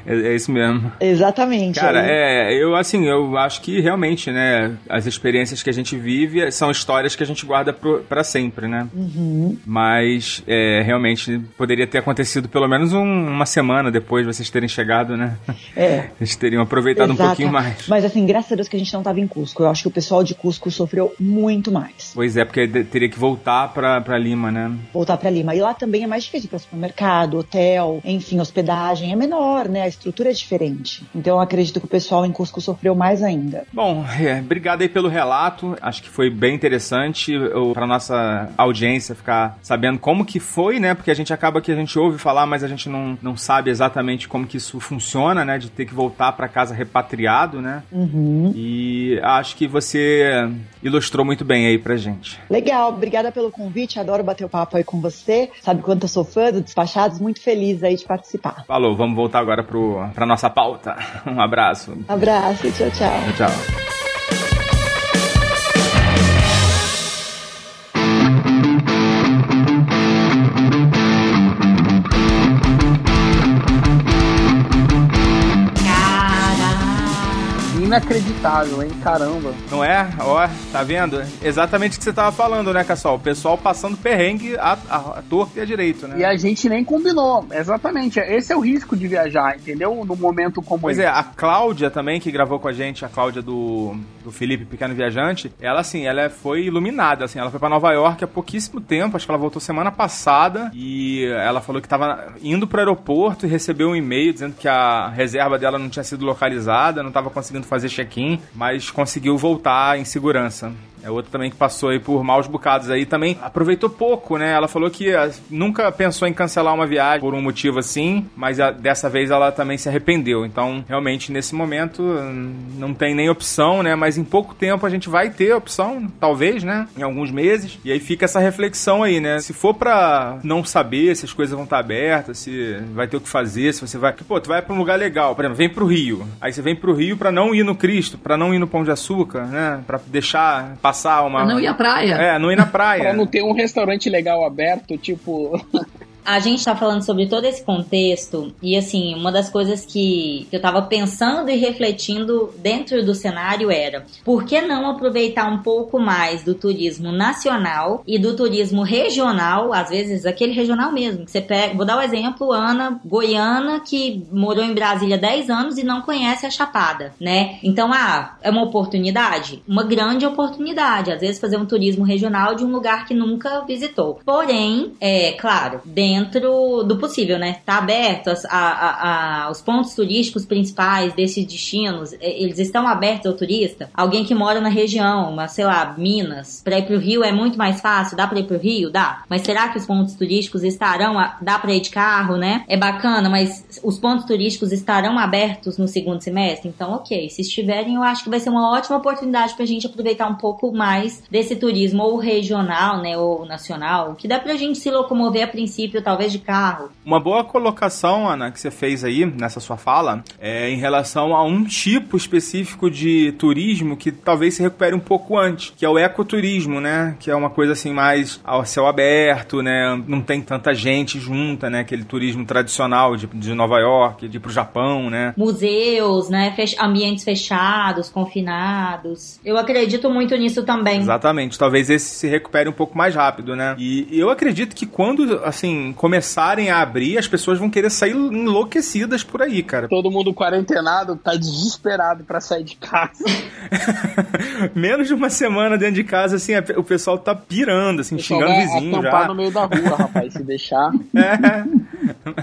é isso mesmo. Exatamente. Cara, aí- é, eu assim, eu acho que realmente, né, as experiências que a gente vive são histórias que a gente guarda pro, pra sempre, né? Uhum. Mas é, realmente poderia ter acontecido pelo menos um- uma semana depois de vocês terem chegado, né? É. Eles teriam aproveitado um Exata- pouquinho mais. Mas assim, graças a Deus que a gente não tava em Cusco. Eu acho que o pessoal de Cusco sofreu muito mais. Pois é, porque teria que voltar pra, pra Lima, né? Voltar pra Lima. E lá também é mais difícil para supermercado, hotel, enfim, hospedagem é menor, né? A estrutura é diferente. Então eu acredito que o pessoal em Cusco sofreu mais ainda. Bom, é, obrigado aí pelo relato. Acho que foi bem interessante eu- pra nossa audiência ficar sabendo como que foi, né? Porque a gente acaba que a gente ouve falar, mas a gente não, não sabe exatamente como que isso funciona, né? De ter que voltar pra casa repatriado, né? Uhum. E acho que você ilustrou muito bem aí pra gente. Legal, obrigada pelo convite. Adoro bater o papo aí com você. Sabe quanto eu sou fã do Despachados, muito feliz aí de participar. Falou, vamos voltar agora pro, pra nossa pauta. Um abraço. Abraço, tchau, tchau. Tchau. Inacreditável, hein? Caramba. Não é? Ó, tá vendo? Exatamente o que você tava falando, né, Cassol? O pessoal passando perrengue a, a, a torta e a direito, né? E a gente nem combinou. Exatamente. Esse é o risco de viajar, entendeu? No momento como Pois esse. é, a Cláudia também, que gravou com a gente, a Cláudia do, do Felipe Pequeno Viajante, ela, assim, ela foi iluminada, assim, ela foi pra Nova York há pouquíssimo tempo, acho que ela voltou semana passada, e ela falou que tava indo pro aeroporto e recebeu um e-mail dizendo que a reserva dela não tinha sido localizada, não tava conseguindo fazer check-in, mas conseguiu voltar em segurança. É outra também que passou aí por maus bocados aí, também aproveitou pouco, né? Ela falou que ah, nunca pensou em cancelar uma viagem por um motivo assim, mas ah, dessa vez ela também se arrependeu. Então, realmente, nesse momento, hum, não tem nem opção, né? Mas em pouco tempo a gente vai ter opção, talvez, né? Em alguns meses. E aí fica essa reflexão aí, né? Se for pra não saber se as coisas vão estar abertas, se vai ter o que fazer, se você vai. Pô, tu vai pra um lugar legal, por exemplo, vem pro Rio. Aí você vem pro Rio pra não ir no Cristo, pra não ir no Pão de Açúcar, né? Pra deixar passar uma. Pra não ir à praia. É, não ir na praia. Pra não ter um restaurante legal aberto, tipo. A gente tá falando sobre todo esse contexto e assim, uma das coisas que eu tava pensando e refletindo dentro do cenário era por que não aproveitar um pouco mais do turismo nacional e do turismo regional, às vezes aquele regional mesmo, que você pega, vou dar o um exemplo, Ana, goiana, que morou em Brasília 10 anos e não conhece a Chapada, né? Então, ah, é uma oportunidade? Uma grande oportunidade, às vezes fazer um turismo regional de um lugar que nunca visitou. Porém, é claro, dentro do possível, né? Tá aberto, a- a- a- os pontos turísticos principais desses destinos, eles estão abertos ao turista? Alguém que mora na região, mas sei lá, Minas, pra ir pro Rio é muito mais fácil, dá pra ir pro Rio? Dá. Mas será que os pontos turísticos estarão, a- dá pra ir de carro, né? É bacana, mas os pontos turísticos estarão abertos no segundo semestre? Então, ok, se estiverem, eu acho que vai ser uma ótima oportunidade pra gente aproveitar um pouco mais desse turismo ou regional, né, ou nacional, que dá pra gente se locomover a princípio, talvez de carro. Uma boa colocação, Ana, que você fez aí nessa sua fala, é em relação a um tipo específico de turismo que talvez se recupere um pouco antes, que é o ecoturismo, né? Que é uma coisa assim mais ao céu aberto, né? Não tem tanta gente junta, né? Aquele turismo tradicional de, de Nova York, de ir pro Japão, né? Museus, né, fech- ambientes fechados, confinados. Eu acredito muito nisso também. Exatamente. Talvez esse se recupere um pouco mais rápido, né? E, e eu acredito que quando, assim, começarem a abrir, as pessoas vão querer sair enlouquecidas por aí, cara. Todo mundo quarentenado tá desesperado pra sair de casa. Menos de uma semana dentro de casa, assim, o pessoal tá pirando, assim, xingando o vai vizinho acampar já. no meio da rua, rapaz, se deixar. É.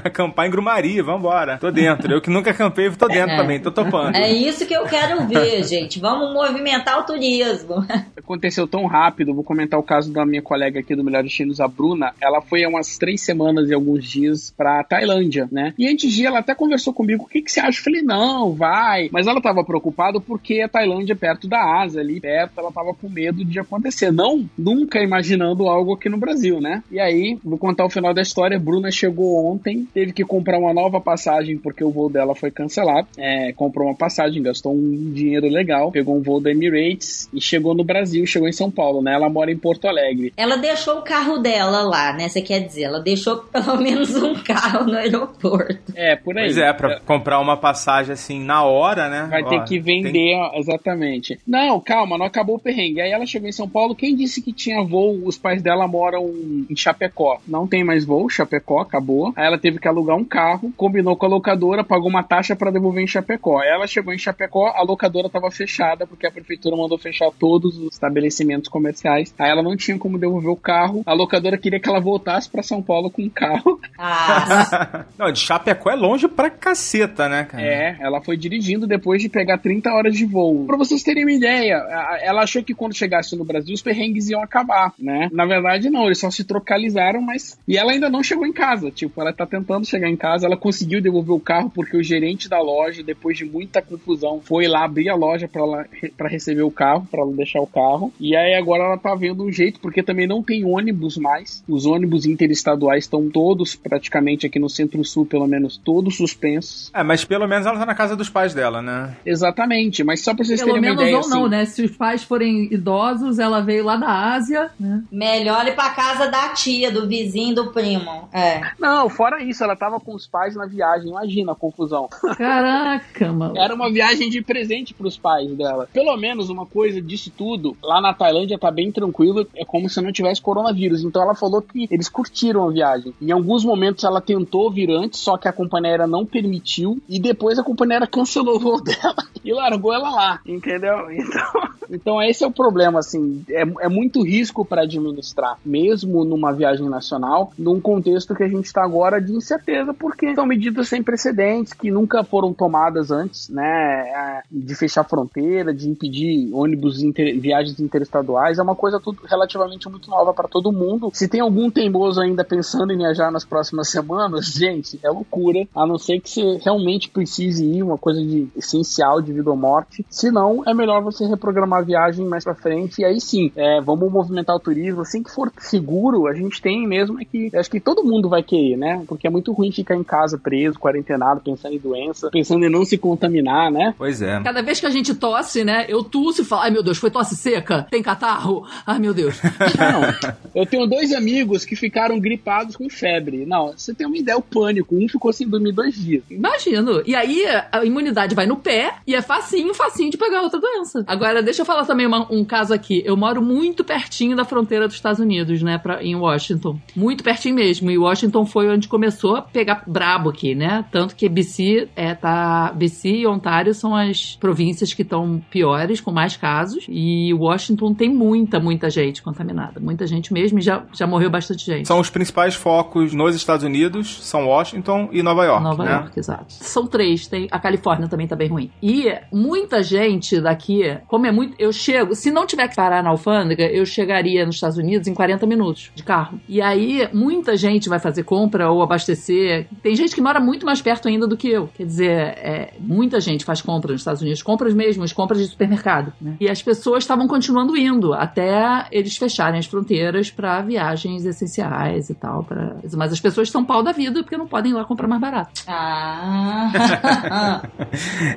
Acampar em Grumaria, vambora. Tô dentro. Eu que nunca acampei, tô dentro É. também, tô topando. É isso que eu quero ver, gente. Vamos movimentar o turismo. Aconteceu tão rápido, vou comentar o caso da minha colega aqui do Melhores Destinos, a Bruna. Ela foi há umas três semanas e alguns dias pra Tailândia, né? E antes de ela até conversou comigo, o que, que você acha? Eu falei, não, vai. Mas ela tava preocupada porque a Tailândia é perto da Ásia, ali perto, ela tava com medo de acontecer. Não, nunca imaginando algo aqui no Brasil, né? E aí, vou contar o final da história. Bruna chegou ontem, teve que comprar uma nova passagem porque o voo dela foi cancelado. É, comprou uma passagem, gastou um dinheiro legal, pegou um voo da Emirates e chegou no Brasil, chegou em São Paulo, né? Ela mora em Porto Alegre. Ela deixou o carro dela lá, né? Você quer dizer, ela deixou pelo menos um carro no aeroporto. É, por aí. Pois é, pra comprar uma passagem assim na hora, né? Vai Ó, ter que tem- vender, exatamente. Não, calma, não acabou o perrengue. Aí ela chegou em São Paulo, quem disse que tinha voo? Os pais dela moram em Chapecó. Não tem mais voo, Chapecó, acabou. Aí ela teve que alugar um carro, combinou com a locadora, pagou uma taxa para devolver em Chapecó. Aí ela chegou em Chapecó, a locadora estava fechada, porque a prefeitura mandou fechar todos os estabelecimentos comerciais. Aí ela não tinha como devolver o carro. A locadora queria que ela voltasse para São Paulo com o carro. Ah, Não, de Chapecó é longe pra caceta, né, cara? É, ela foi dirigindo depois de pegar 30 horas de voo. Pra vocês terem uma ideia, ela achou que quando chegasse no Brasil os perrengues iam acabar, né? Na verdade, não, eles só se trocalizaram, mas. E ela ainda não chegou em casa. Tipo, ela tá tentando chegar em casa, ela conseguiu devolver o carro porque o gerente da loja, depois de muita confusão, foi lá abrir a loja pra, ela, pra receber o carro, pra ela deixar o carro. E aí agora ela tá vendo um jeito, porque também não tem ônibus mais. Os ônibus interestaduais estão todos, praticamente aqui no centro-sul, pelo menos, todos suspensos. É, mas pelo menos ela tá na casa dos pais dela, né? Exatamente, mas só pra vocês Pelo terem uma menos ideia. ou não, assim, né? Se os pais forem idosos, ela veio lá da Ásia, né? melhor ir pra casa da tia, do vizinho, do primo. É. Não, fora isso, ela tava com os pais na viagem, imagina a confusão. Caraca, mano. Era uma viagem de presente pros pais dela. Pelo menos uma coisa disso tudo, lá na Tailândia tá bem tranquilo, é como se não tivesse coronavírus. Então ela falou que eles curtiram a viagem. Em alguns momentos ela tentou vir antes, só que a companhia aérea não permitiu, e depois a companhia aérea cancelou o voo dela e largou ela lá, entendeu? Então, então esse é o problema, assim, é, é muito risco para administrar, mesmo numa viagem nacional, num contexto que a gente está agora de incerteza, porque são medidas sem precedentes que nunca foram tomadas antes, né? é, De fechar fronteira, de impedir ônibus, inter- viagens interestaduais, é uma coisa tudo relativamente muito nova para todo mundo. Se tem algum teimoso ainda pensando em viajar nas próximas semanas, gente, é loucura, a não ser que você realmente precise ir, uma coisa de essencial de vida ou morte. Se não, é melhor você reprogramar a viagem mais pra frente e aí sim, é, vamos movimentar o turismo. Assim que for seguro, a gente tem mesmo é que acho que todo mundo vai querer, né? Porque é muito ruim ficar em casa preso, quarentenado, pensando em doença, pensando em não se contaminar, né? Pois é. Cada vez que a gente tosse, né? Eu tuço e falo, ai meu Deus, foi tosse seca? Tem catarro? Ai meu Deus. Não, eu tenho dois amigos que ficaram gripados com febre. Não, você tem uma ideia, o pânico. Um ficou sem dormir dois dias. Imagino. E aí a imunidade vai no pé e é facinho, facinho de pegar outra doença. Agora, deixa eu falar também uma- um caso aqui. Eu moro muito pertinho da fronteira dos Estados Unidos, né? Pra, em Washington. Muito pertinho mesmo. E Washington foi onde começou a pegar brabo aqui, né? Tanto que BC, é, tá, BC e Ontário são as províncias que estão piores, com mais casos. E Washington tem muita, muita gente contaminada. Muita gente mesmo e já, já morreu bastante gente. São os principais focos nos Estados Unidos, são Washington e Nova York, Nova né? York, exato. São três, tem a Califórnia também tá bem ruim. E muita gente daqui, como é muito, eu chego, se não tiver que parar na alfândega, eu chegaria nos Estados Unidos em 40 minutos de carro. E aí muita gente vai fazer compra ou abastecer. Tem gente que mora muito mais perto ainda do que eu. Quer dizer, é, muita gente faz compra nos Estados Unidos, compras mesmo, as compras de supermercado. né? E as pessoas estavam continuando indo até eles fecharem as fronteiras para viagens essenciais e tal. Pra... Mas as pessoas são pau da vida porque não podem ir lá comprar mais barato. Ah.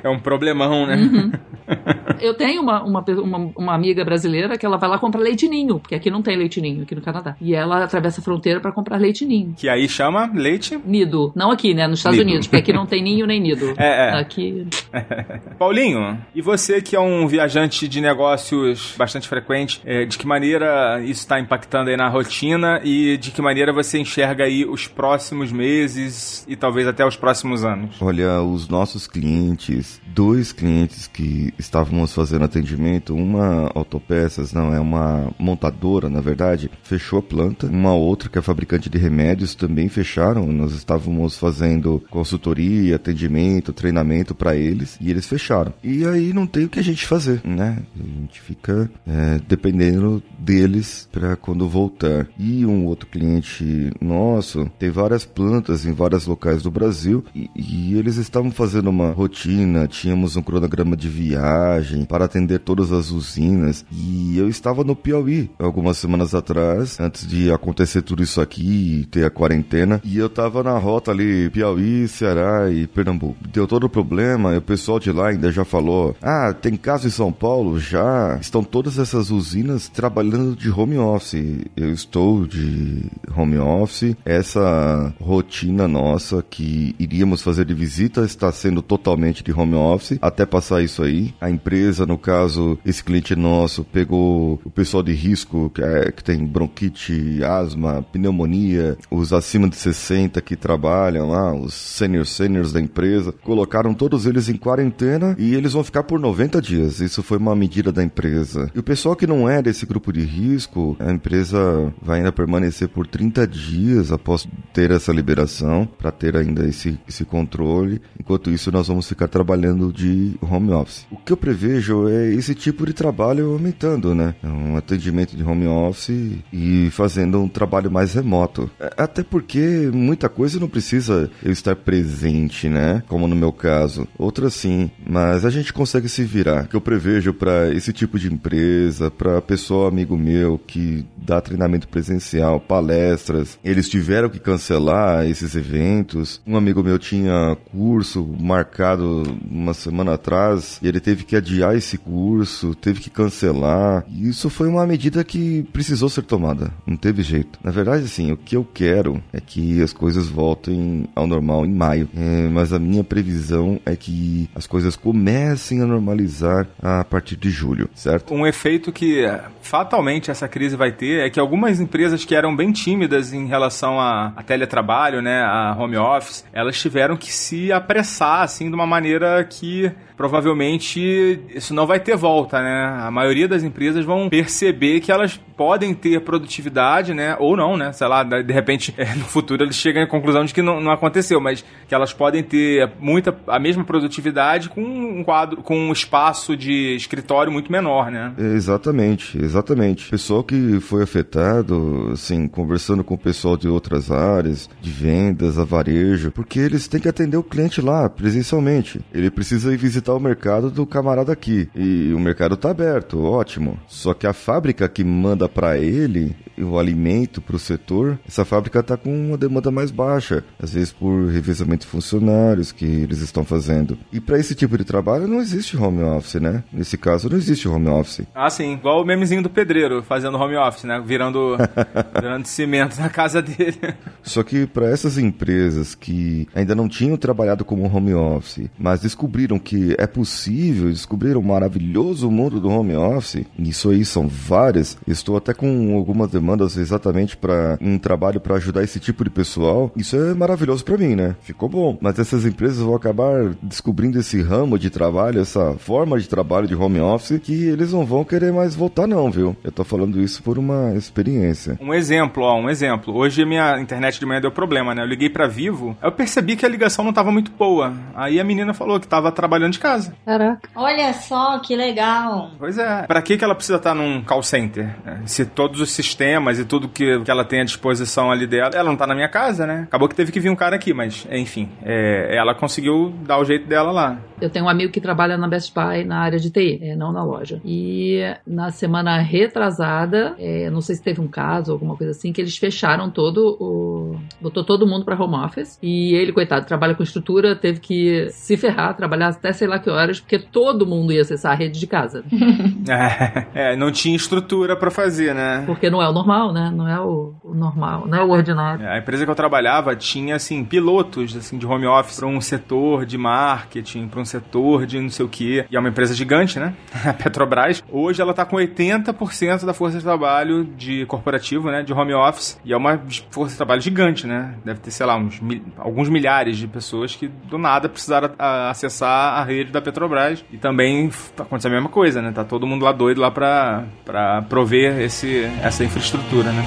É um problemão, né? Uhum. Eu tenho uma, uma, uma, uma amiga brasileira que ela vai lá comprar leite ninho, porque aqui não tem leite ninho, aqui no Canadá. E ela atravessa a fronteira pra comprar leite ninho. Que aí chama leite. Nido. Não aqui, né? Nos Estados Nido. Unidos, porque aqui não tem ninho nem nido. É, é. Aqui. Paulinho, e você que é um viajante de negócios bastante frequente, é, de que maneira isso está impactando aí na rotina e de que maneira você enxerga aí os próximos meses e talvez até os próximos anos? Olha, os nossos clientes, dois clientes que estávamos fazendo atendimento, uma autopeças, não, é uma montadora, na verdade, fechou a planta. Uma outra, que é fabricante de remédios, também fecharam. Nós estávamos fazendo consultoria, atendimento, treinamento para eles e eles fecharam. E aí não tem o que a gente fazer, né? A gente fica é, dependendo deles para quando voltar. E um outro cliente nosso tem várias plantas em vários locais do Brasil e, e eles estavam fazendo uma rotina, tínhamos um cronograma de viagem para atender todas as usinas e eu estava no Piauí algumas semanas atrás, antes de acontecer tudo isso aqui e ter a quarentena, e eu tava na rota ali Piauí, Ceará e Pernambuco. Deu todo o problema, e o pessoal de lá ainda já falou: "Ah, tem caso em São Paulo já, estão todas essas usinas trabalhando de home office. Eu estou de home office. Essa rotina nossa que iríamos fazer de visita está sendo totalmente de home office até passar isso aí. A empresa, no caso, esse cliente nosso pegou o pessoal de risco que, é- que tem bronquite, asma, pneumonia, os acima de 60 que trabalham lá, os senior seniors da empresa, colocaram todos eles em quarentena e eles vão ficar por 90 dias. Isso foi uma medida da empresa. E o pessoal que não é desse grupo de risco, a empresa vai ainda permanecer por 30 dias após ter essa liberação, para ter ainda esse, esse controle. Enquanto isso, nós vamos ficar trabalhando de home office. O que eu prevejo é esse tipo de trabalho aumentando, né? Um atendimento de home office e fazendo um trabalho mais remoto. É, Até porque muita coisa não precisa eu estar presente, né? Como no meu caso. Outras sim, mas a gente consegue se virar. O que eu prevejo para esse tipo de empresa, para pessoa amigo meu que dá treinamento presencial, palestras, eles tiveram que cancelar esses eventos. Um amigo meu tinha curso marcado uma semana atrás e ele teve que adiar esse curso, teve que cancelar. E isso foi uma medida que precisou ser tomada, não teve jeito. Na verdade, assim, o que eu quero é que as coisas voltem ao normal em maio, É, mas a minha previsão é que as coisas comecem a normalizar a partir de julho, certo? Um efeito que fatalmente essa crise vai ter é que algumas empresas que eram bem tímidas em relação a, a teletrabalho, né, a home office, elas tiveram que se apressar assim de uma maneira que provavelmente isso não vai ter volta, né? A maioria das empresas vão perceber que elas podem ter produtividade, né? Ou não, né? Sei lá, de repente no futuro eles chegam à conclusão de que não, não aconteceu, mas que elas podem ter muita a mesma produtividade com um quadro, com um espaço de escritório muito menor, né? Exatamente, exatamente. Pessoal que foi afetado, assim, conversando com o pessoal de outras áreas, de vendas, a varejo, porque eles têm que atender o cliente lá, presencialmente. Ele precisa ir visitar o mercado do camarada aqui. E o mercado tá aberto, ótimo. Só que a fábrica que manda para ele o alimento para o setor, essa fábrica tá com uma demanda mais baixa, às vezes por revezamento de funcionários que eles estão fazendo. E para esse tipo de trabalho não existe home office, né? Nesse caso não existe home office. Ah, sim, igual o memezinho do pedreiro fazendo home office, né? Virando, virando cimento na casa dele. Só que para essas empresas que ainda não tinham trabalhado como home office, mas descobriram que é possível, descobriram o maravilhoso mundo do home office, isso aí são várias. Estou até com algumas demandas exatamente para um trabalho para ajudar esse tipo de pessoal. Isso é maravilhoso para mim, né? Ficou bom. Mas essas empresas vão acabar descobrindo esse ramo de trabalho, essa forma de trabalho de home office, que eles não vão querer mais voltar não, viu? Eu tô falando isso por uma experiência. Um exemplo, ó, um exemplo. Hoje minha internet de manhã deu problema, né? Eu liguei pra Vivo, eu percebi que a ligação não tava muito boa. Aí a menina falou que tava trabalhando de casa. Caraca. Olha só que legal. Pois é. Pra que que ela precisa estar num call center? né? Se todos os sistemas e tudo que, que ela tem à disposição ali dela, ela não tá na minha casa, né? Acabou que teve que vir um cara aqui, mas enfim, é, ela conseguiu dar o jeito dela lá. Eu tenho um amigo que trabalha na Best Buy na área de TI, é, não na loja. E na semana retrasada, é, não sei se teve um caso, alguma coisa assim, que eles fecharam todo o, botou todo mundo pra home office. E ele, coitado, trabalha com estrutura, teve que se ferrar, trabalhar até sei lá que horas, porque todo mundo ia acessar a rede de casa. É, é, não tinha estrutura pra fazer, né? Porque não é o normal, né? Não é o, o normal, não é o ordinário. É, A empresa que eu trabalhava tinha assim pilotos assim de home office para um setor de marketing, para um setor de não sei o quê. E é uma empresa gigante, né? A Petrobras. Hoje ela tá com 80% da força de trabalho de corporativo, né, de home office, e é uma força de trabalho gigante, né? Deve ter, sei lá, uns mil- alguns milhares de pessoas que do nada precisaram a- acessar a rede da Petrobras. E também f- aconteceu a mesma coisa, né? Tá todo mundo lá doido lá para prover esse essa infraestrutura, né?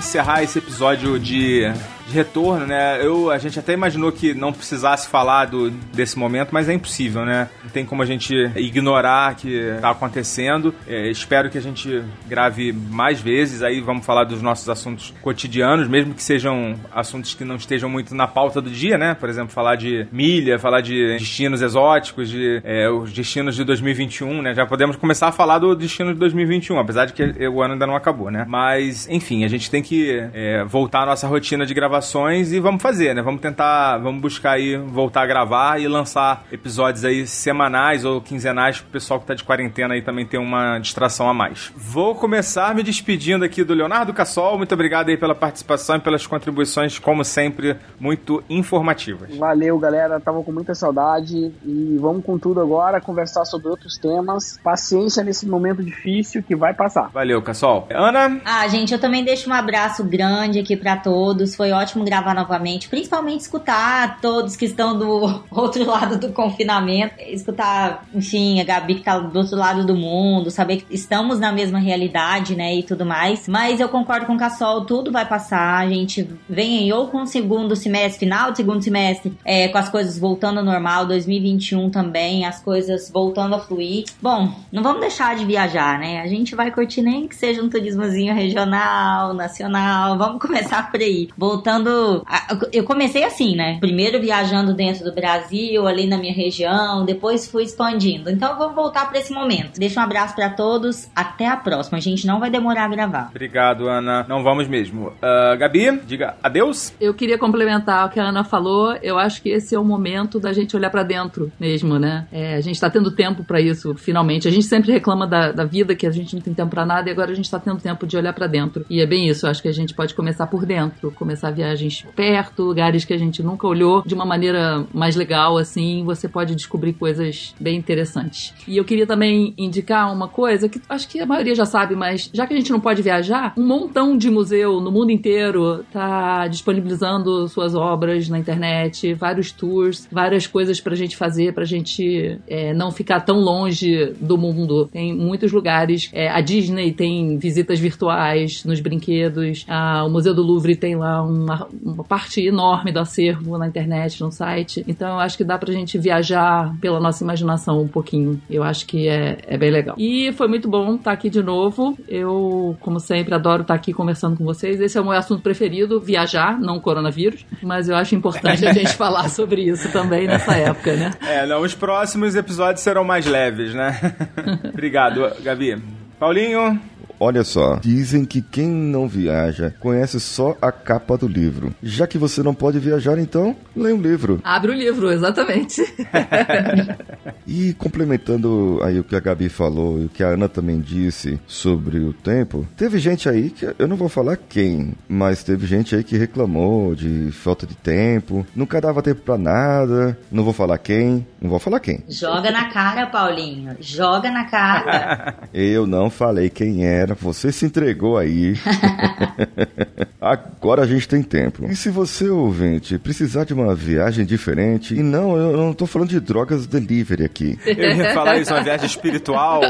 Encerrar esse episódio de, de retorno, né? Eu, a gente até imaginou que não precisasse falar do, desse momento, mas é impossível, né? Não tem como a gente ignorar que tá acontecendo. É, espero que a gente grave mais vezes. Aí vamos falar dos nossos assuntos cotidianos, mesmo que sejam assuntos que não estejam muito na pauta do dia, né? Por exemplo, falar de milha, falar de destinos exóticos, de é, os destinos de 2021, né? Já podemos começar a falar do destino de 2021, apesar de que o ano ainda não acabou, né? Mas, enfim, a gente tem que é, voltar à nossa rotina de gravações e vamos fazer, né? Vamos tentar, vamos buscar aí voltar a gravar e lançar episódios aí semanais ou quinzenais pro pessoal que tá de quarentena aí também ter uma distração a mais. Vou começar me despedindo aqui do Leonardo Cassol. Muito obrigado aí pela participação e pelas contribuições, como sempre, muito informativas. Valeu, galera. Tava com muita saudade e vamos com tudo agora, conversar sobre outros temas. Paciência nesse momento difícil que vai passar. Valeu, Cassol. Ana? Ah, gente, eu também deixo um abraço grande aqui pra todos. Foi ótimo gravar novamente, principalmente escutar todos que estão do outro lado do confinamento, escutar, enfim, a Gabi que tá do outro lado do mundo, saber que estamos na mesma realidade, né, e tudo mais. Mas eu concordo com o Cassol, tudo vai passar. A gente vem aí ou com o segundo semestre, final do segundo semestre, é, com as coisas voltando ao normal, 2021 também, as coisas voltando a fluir. Bom, não vamos deixar de viajar, né? A gente vai curtir nem que seja um turismozinho regional, nacional. Vamos começar por aí. Voltando. A- eu comecei assim, né? Primeiro viajando dentro do Brasil, ali na minha região, depois fui expandindo. Então vamos voltar para esse momento. Deixa um abraço para todos. Até a próxima. A gente não vai demorar a gravar. Obrigado, Ana. Não vamos mesmo. Ah, Gabi, diga adeus. Eu queria complementar o que a Ana falou. Eu acho que esse é o momento da gente olhar pra dentro mesmo, né? É, a gente tá tendo tempo pra isso, finalmente. A gente sempre reclama da, da vida, que a gente não tem tempo pra nada, e agora a gente tá tendo tempo de olhar pra dentro. E é bem isso. Eu acho que a gente pode começar por dentro, começar viagens perto, lugares que a gente nunca olhou de uma maneira mais legal, assim. Você pode descobrir coisas bem interessantes. E eu queria também indicar uma coisa que acho que a maioria já sabe, mas já que a gente não pode viajar, um montão de museu no mundo inteiro tá disponibilizando suas obras na internet, vários tours, várias coisas pra gente fazer, pra gente é, não ficar tão longe do mundo. Tem muitos lugares. é, a Disney tem visitas virtuais nos brinquedos. a- o Museu do Louvre tem lá uma, uma parte enorme do acervo na internet, no site. Então eu acho que dá pra gente viajar pela nossa imaginação um pouquinho. Eu acho que é, é bem legal. E foi muito bom estar aqui de novo. Eu, como sempre, adoro estar aqui conversando com vocês. Esse é o meu assunto preferido, viajar, não coronavírus. Mas eu acho importante a gente falar sobre isso também nessa época, né? É, não, os próximos episódios serão mais leves, né? Obrigado, Gabi. Paulinho, Olha só, dizem que quem não viaja conhece só a capa do livro. Já que você não pode viajar, então, leia um livro. Abre o livro, exatamente. E complementando aí o que a Gabi falou e o que a Ana também disse sobre o tempo, teve gente aí que eu não vou falar quem, mas teve gente aí que reclamou de falta de tempo, nunca dava tempo pra nada, não vou falar quem, não vou falar quem. Joga na cara, Paulinho. Joga na cara. Eu não falei quem era, você se entregou aí. Agora a gente tem tempo. E se você, ouvinte, precisar de uma viagem diferente, e não, eu não tô falando de drogas delivery aqui. eu ia falar isso, uma viagem espiritual.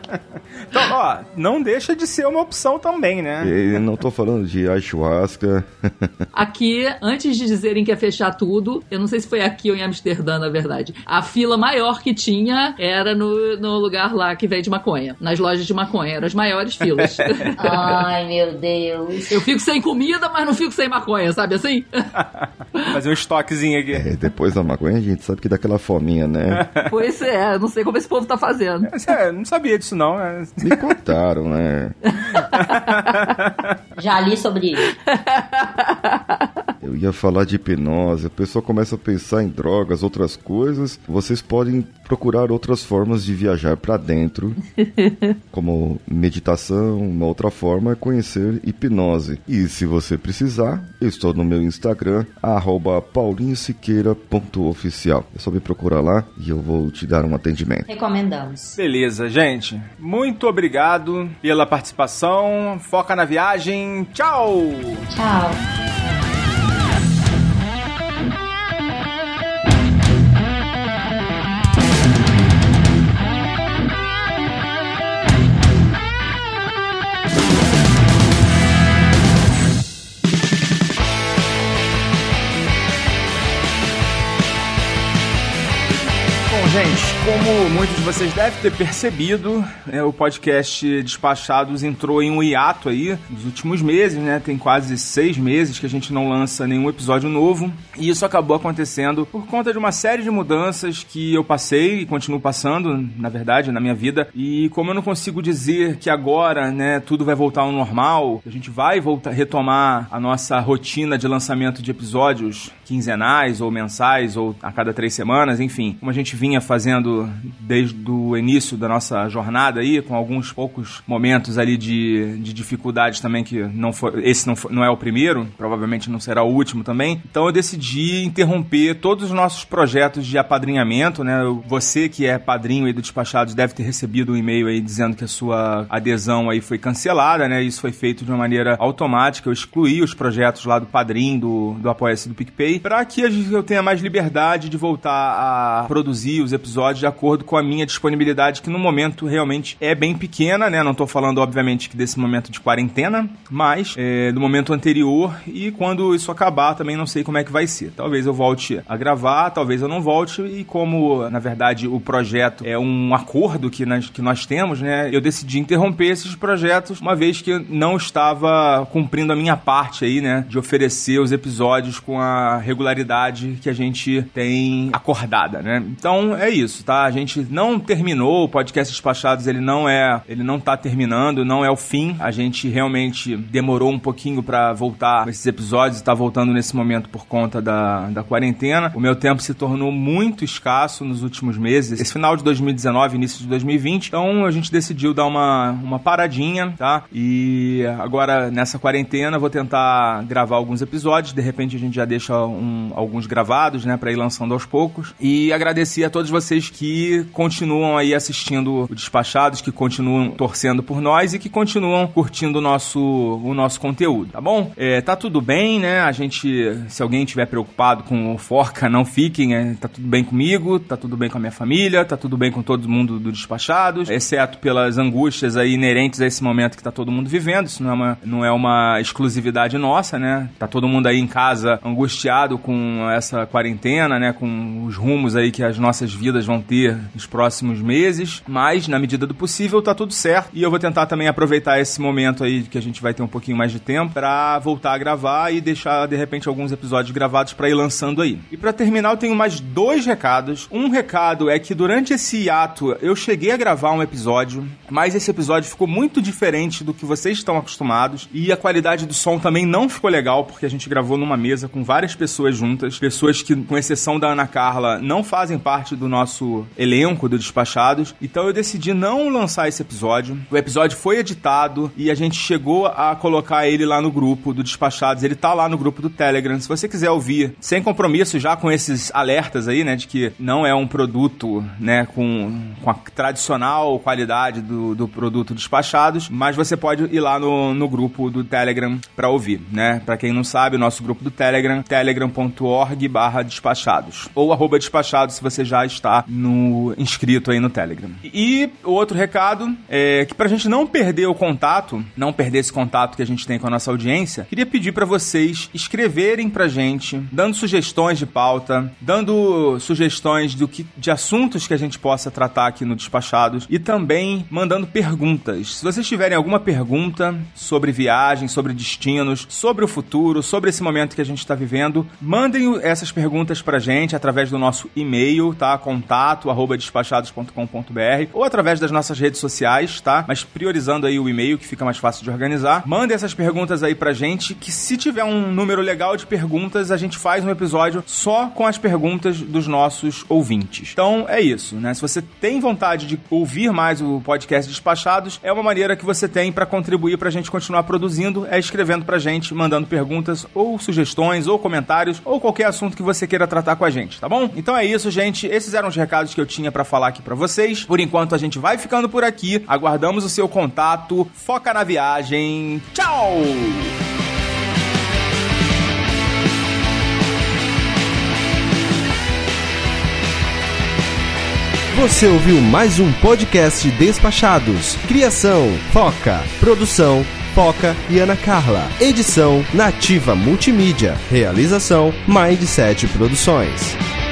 então, ó, não deixa de ser uma opção também, né? E não tô falando de ayahuasca. Aqui, antes de dizerem que ia fechar tudo, eu não sei se foi aqui ou em Amsterdã, na verdade. A fila maior que tinha era no, no lugar lá que vende maconha. Nas lojas de maconha. Eram as maiores filas. Ai, meu Deus. eu fico sem comida, mas não fico sem maconha, sabe assim? Fazer um estoquezinho aqui. É, depois da maconha a gente sabe que dá aquela fominha, né? Pois é, não sei como esse povo tá fazendo. É, não sabia disso não. É. Me contaram, né? Já li sobre isso. Eu ia falar de hipnose, a pessoa começa a pensar em drogas, outras coisas. Vocês podem procurar outras formas de viajar para dentro, como meditação, uma outra forma é conhecer hipnose. E se você precisar, eu estou no meu Instagram, arroba paulinhosiqueira.oficial. É só me procurar lá e eu vou te dar um atendimento. Recomendamos. Beleza, gente. Muito obrigado pela participação. Foca na viagem. Tchau! Tchau. Gente, como muitos de vocês devem ter percebido, é, o podcast Despachados entrou em um hiato aí nos últimos meses, né? Tem quase seis meses que a gente não lança nenhum episódio novo. E isso acabou acontecendo por conta de uma série de mudanças que eu passei e continuo passando, na verdade, na minha vida. E como eu não consigo dizer que agora, né, tudo vai voltar ao normal, a gente vai voltar, retomar a nossa rotina de lançamento de episódios quinzenais ou mensais ou a cada três semanas, enfim, como a gente vinha fazendo desde o início da nossa jornada aí, com alguns poucos momentos ali de, de dificuldade também, que não foi, esse não, foi, não é o primeiro, provavelmente não será o último também. Então eu decidi interromper todos os nossos projetos de apadrinhamento, né? Você que é padrinho aí do Despachados deve ter recebido um e-mail aí dizendo que a sua adesão aí foi cancelada, né? Isso foi feito de uma maneira automática. Eu excluí os projetos lá do padrinho, do, do Apoia-se do PicPay, para que eu tenha mais liberdade de voltar a produzir os episódios de acordo com a minha disponibilidade, que no momento realmente é bem pequena, né? Não tô falando, obviamente, que desse momento de quarentena, mas é, do momento anterior e quando isso acabar também não sei como é que vai ser. Talvez eu volte a gravar, talvez eu não volte, e como, na verdade, o projeto é um acordo que nós, que nós temos, né? Eu decidi interromper esses projetos, uma vez que não estava cumprindo a minha parte aí, né? De oferecer os episódios com a regularidade que a gente tem acordada, né? Então é isso, tá? A gente não terminou o podcast Despachados, ele não é, ele não tá terminando, não é o fim. A gente realmente demorou um pouquinho para voltar esses episódios tá voltando nesse momento por conta da, da quarentena. O meu tempo se tornou muito escasso nos últimos meses, esse final de 2019, início de 2020. Então a gente decidiu dar uma, uma paradinha, tá? E agora nessa quarentena vou tentar gravar alguns episódios, de repente a gente já deixa um, alguns gravados, né, para ir lançando aos poucos. E agradecer a todos vocês que continuam aí assistindo o Despachados, que continuam torcendo por nós e que continuam curtindo o nosso, o nosso conteúdo, tá bom? É, tá tudo bem, né? A gente, se alguém tiver preocupado com o Forca, não fiquem, é, tá tudo bem comigo, tá tudo bem com a minha família, tá tudo bem com todo mundo do Despachados, exceto pelas angústias aí inerentes a esse momento que tá todo mundo vivendo, isso não é uma, não é uma exclusividade nossa, né? Tá todo mundo aí em casa angustiado com essa quarentena, né? Com os rumos aí que as nossas vidas vão ter nos próximos meses, mas na medida do possível tá tudo certo e eu vou tentar também aproveitar esse momento aí que a gente vai ter um pouquinho mais de tempo para voltar a gravar e deixar de repente alguns episódios gravados para ir lançando aí. E para terminar eu tenho mais dois recados. Um recado é que durante esse hiato eu cheguei a gravar um episódio, mas esse episódio ficou muito diferente do que vocês estão acostumados e a qualidade do som também não ficou legal porque a gente gravou numa mesa com várias pessoas juntas, pessoas que com exceção da Ana Carla não fazem parte do nosso elenco do Despachados. Então eu decidi não lançar esse episódio. O episódio foi editado e a gente chegou a colocar ele lá no grupo do Despachados. Ele tá lá no grupo do Telegram. Se você quiser ouvir, sem compromisso, já com esses alertas aí, né, de que não é um produto, né, com, com a tradicional qualidade do, do produto Despachados, mas você pode ir lá no, no grupo do Telegram para ouvir, né? Para quem não sabe, o nosso grupo do Telegram, telegram.org barra despachados ou arroba despachados se você já estar no inscrito aí no Telegram. E outro recado é que pra gente não perder o contato, não perder esse contato que a gente tem com a nossa audiência, queria pedir para vocês escreverem pra gente, dando sugestões de pauta, dando sugestões do que de assuntos que a gente possa tratar aqui no Despachados e também mandando perguntas. Se vocês tiverem alguma pergunta sobre viagem, sobre destinos, sobre o futuro, sobre esse momento que a gente está vivendo, mandem essas perguntas pra gente através do nosso e-mail, tá? Contato arroba despachados.com.br ou através das nossas redes sociais, tá? Mas priorizando aí o e-mail que fica mais fácil de organizar. Mandem essas perguntas aí pra gente que se tiver um número legal de perguntas, a gente faz um episódio só com as perguntas dos nossos ouvintes. Então é isso, né? Se você tem vontade de ouvir mais o podcast Despachados, é uma maneira que você tem para contribuir pra gente continuar produzindo, é escrevendo pra gente, mandando perguntas ou sugestões ou comentários ou qualquer assunto que você queira tratar com a gente, tá bom? Então é isso, gente. Esses eram os recados que eu tinha para falar aqui para vocês. Por enquanto a gente vai ficando por aqui. Aguardamos o seu contato. Foca na viagem. Tchau! Você ouviu mais um podcast Despachados. Criação, Foca. Produção, Foca e Ana Carla. Edição, Nativa Multimídia. Realização, Mindset Produções.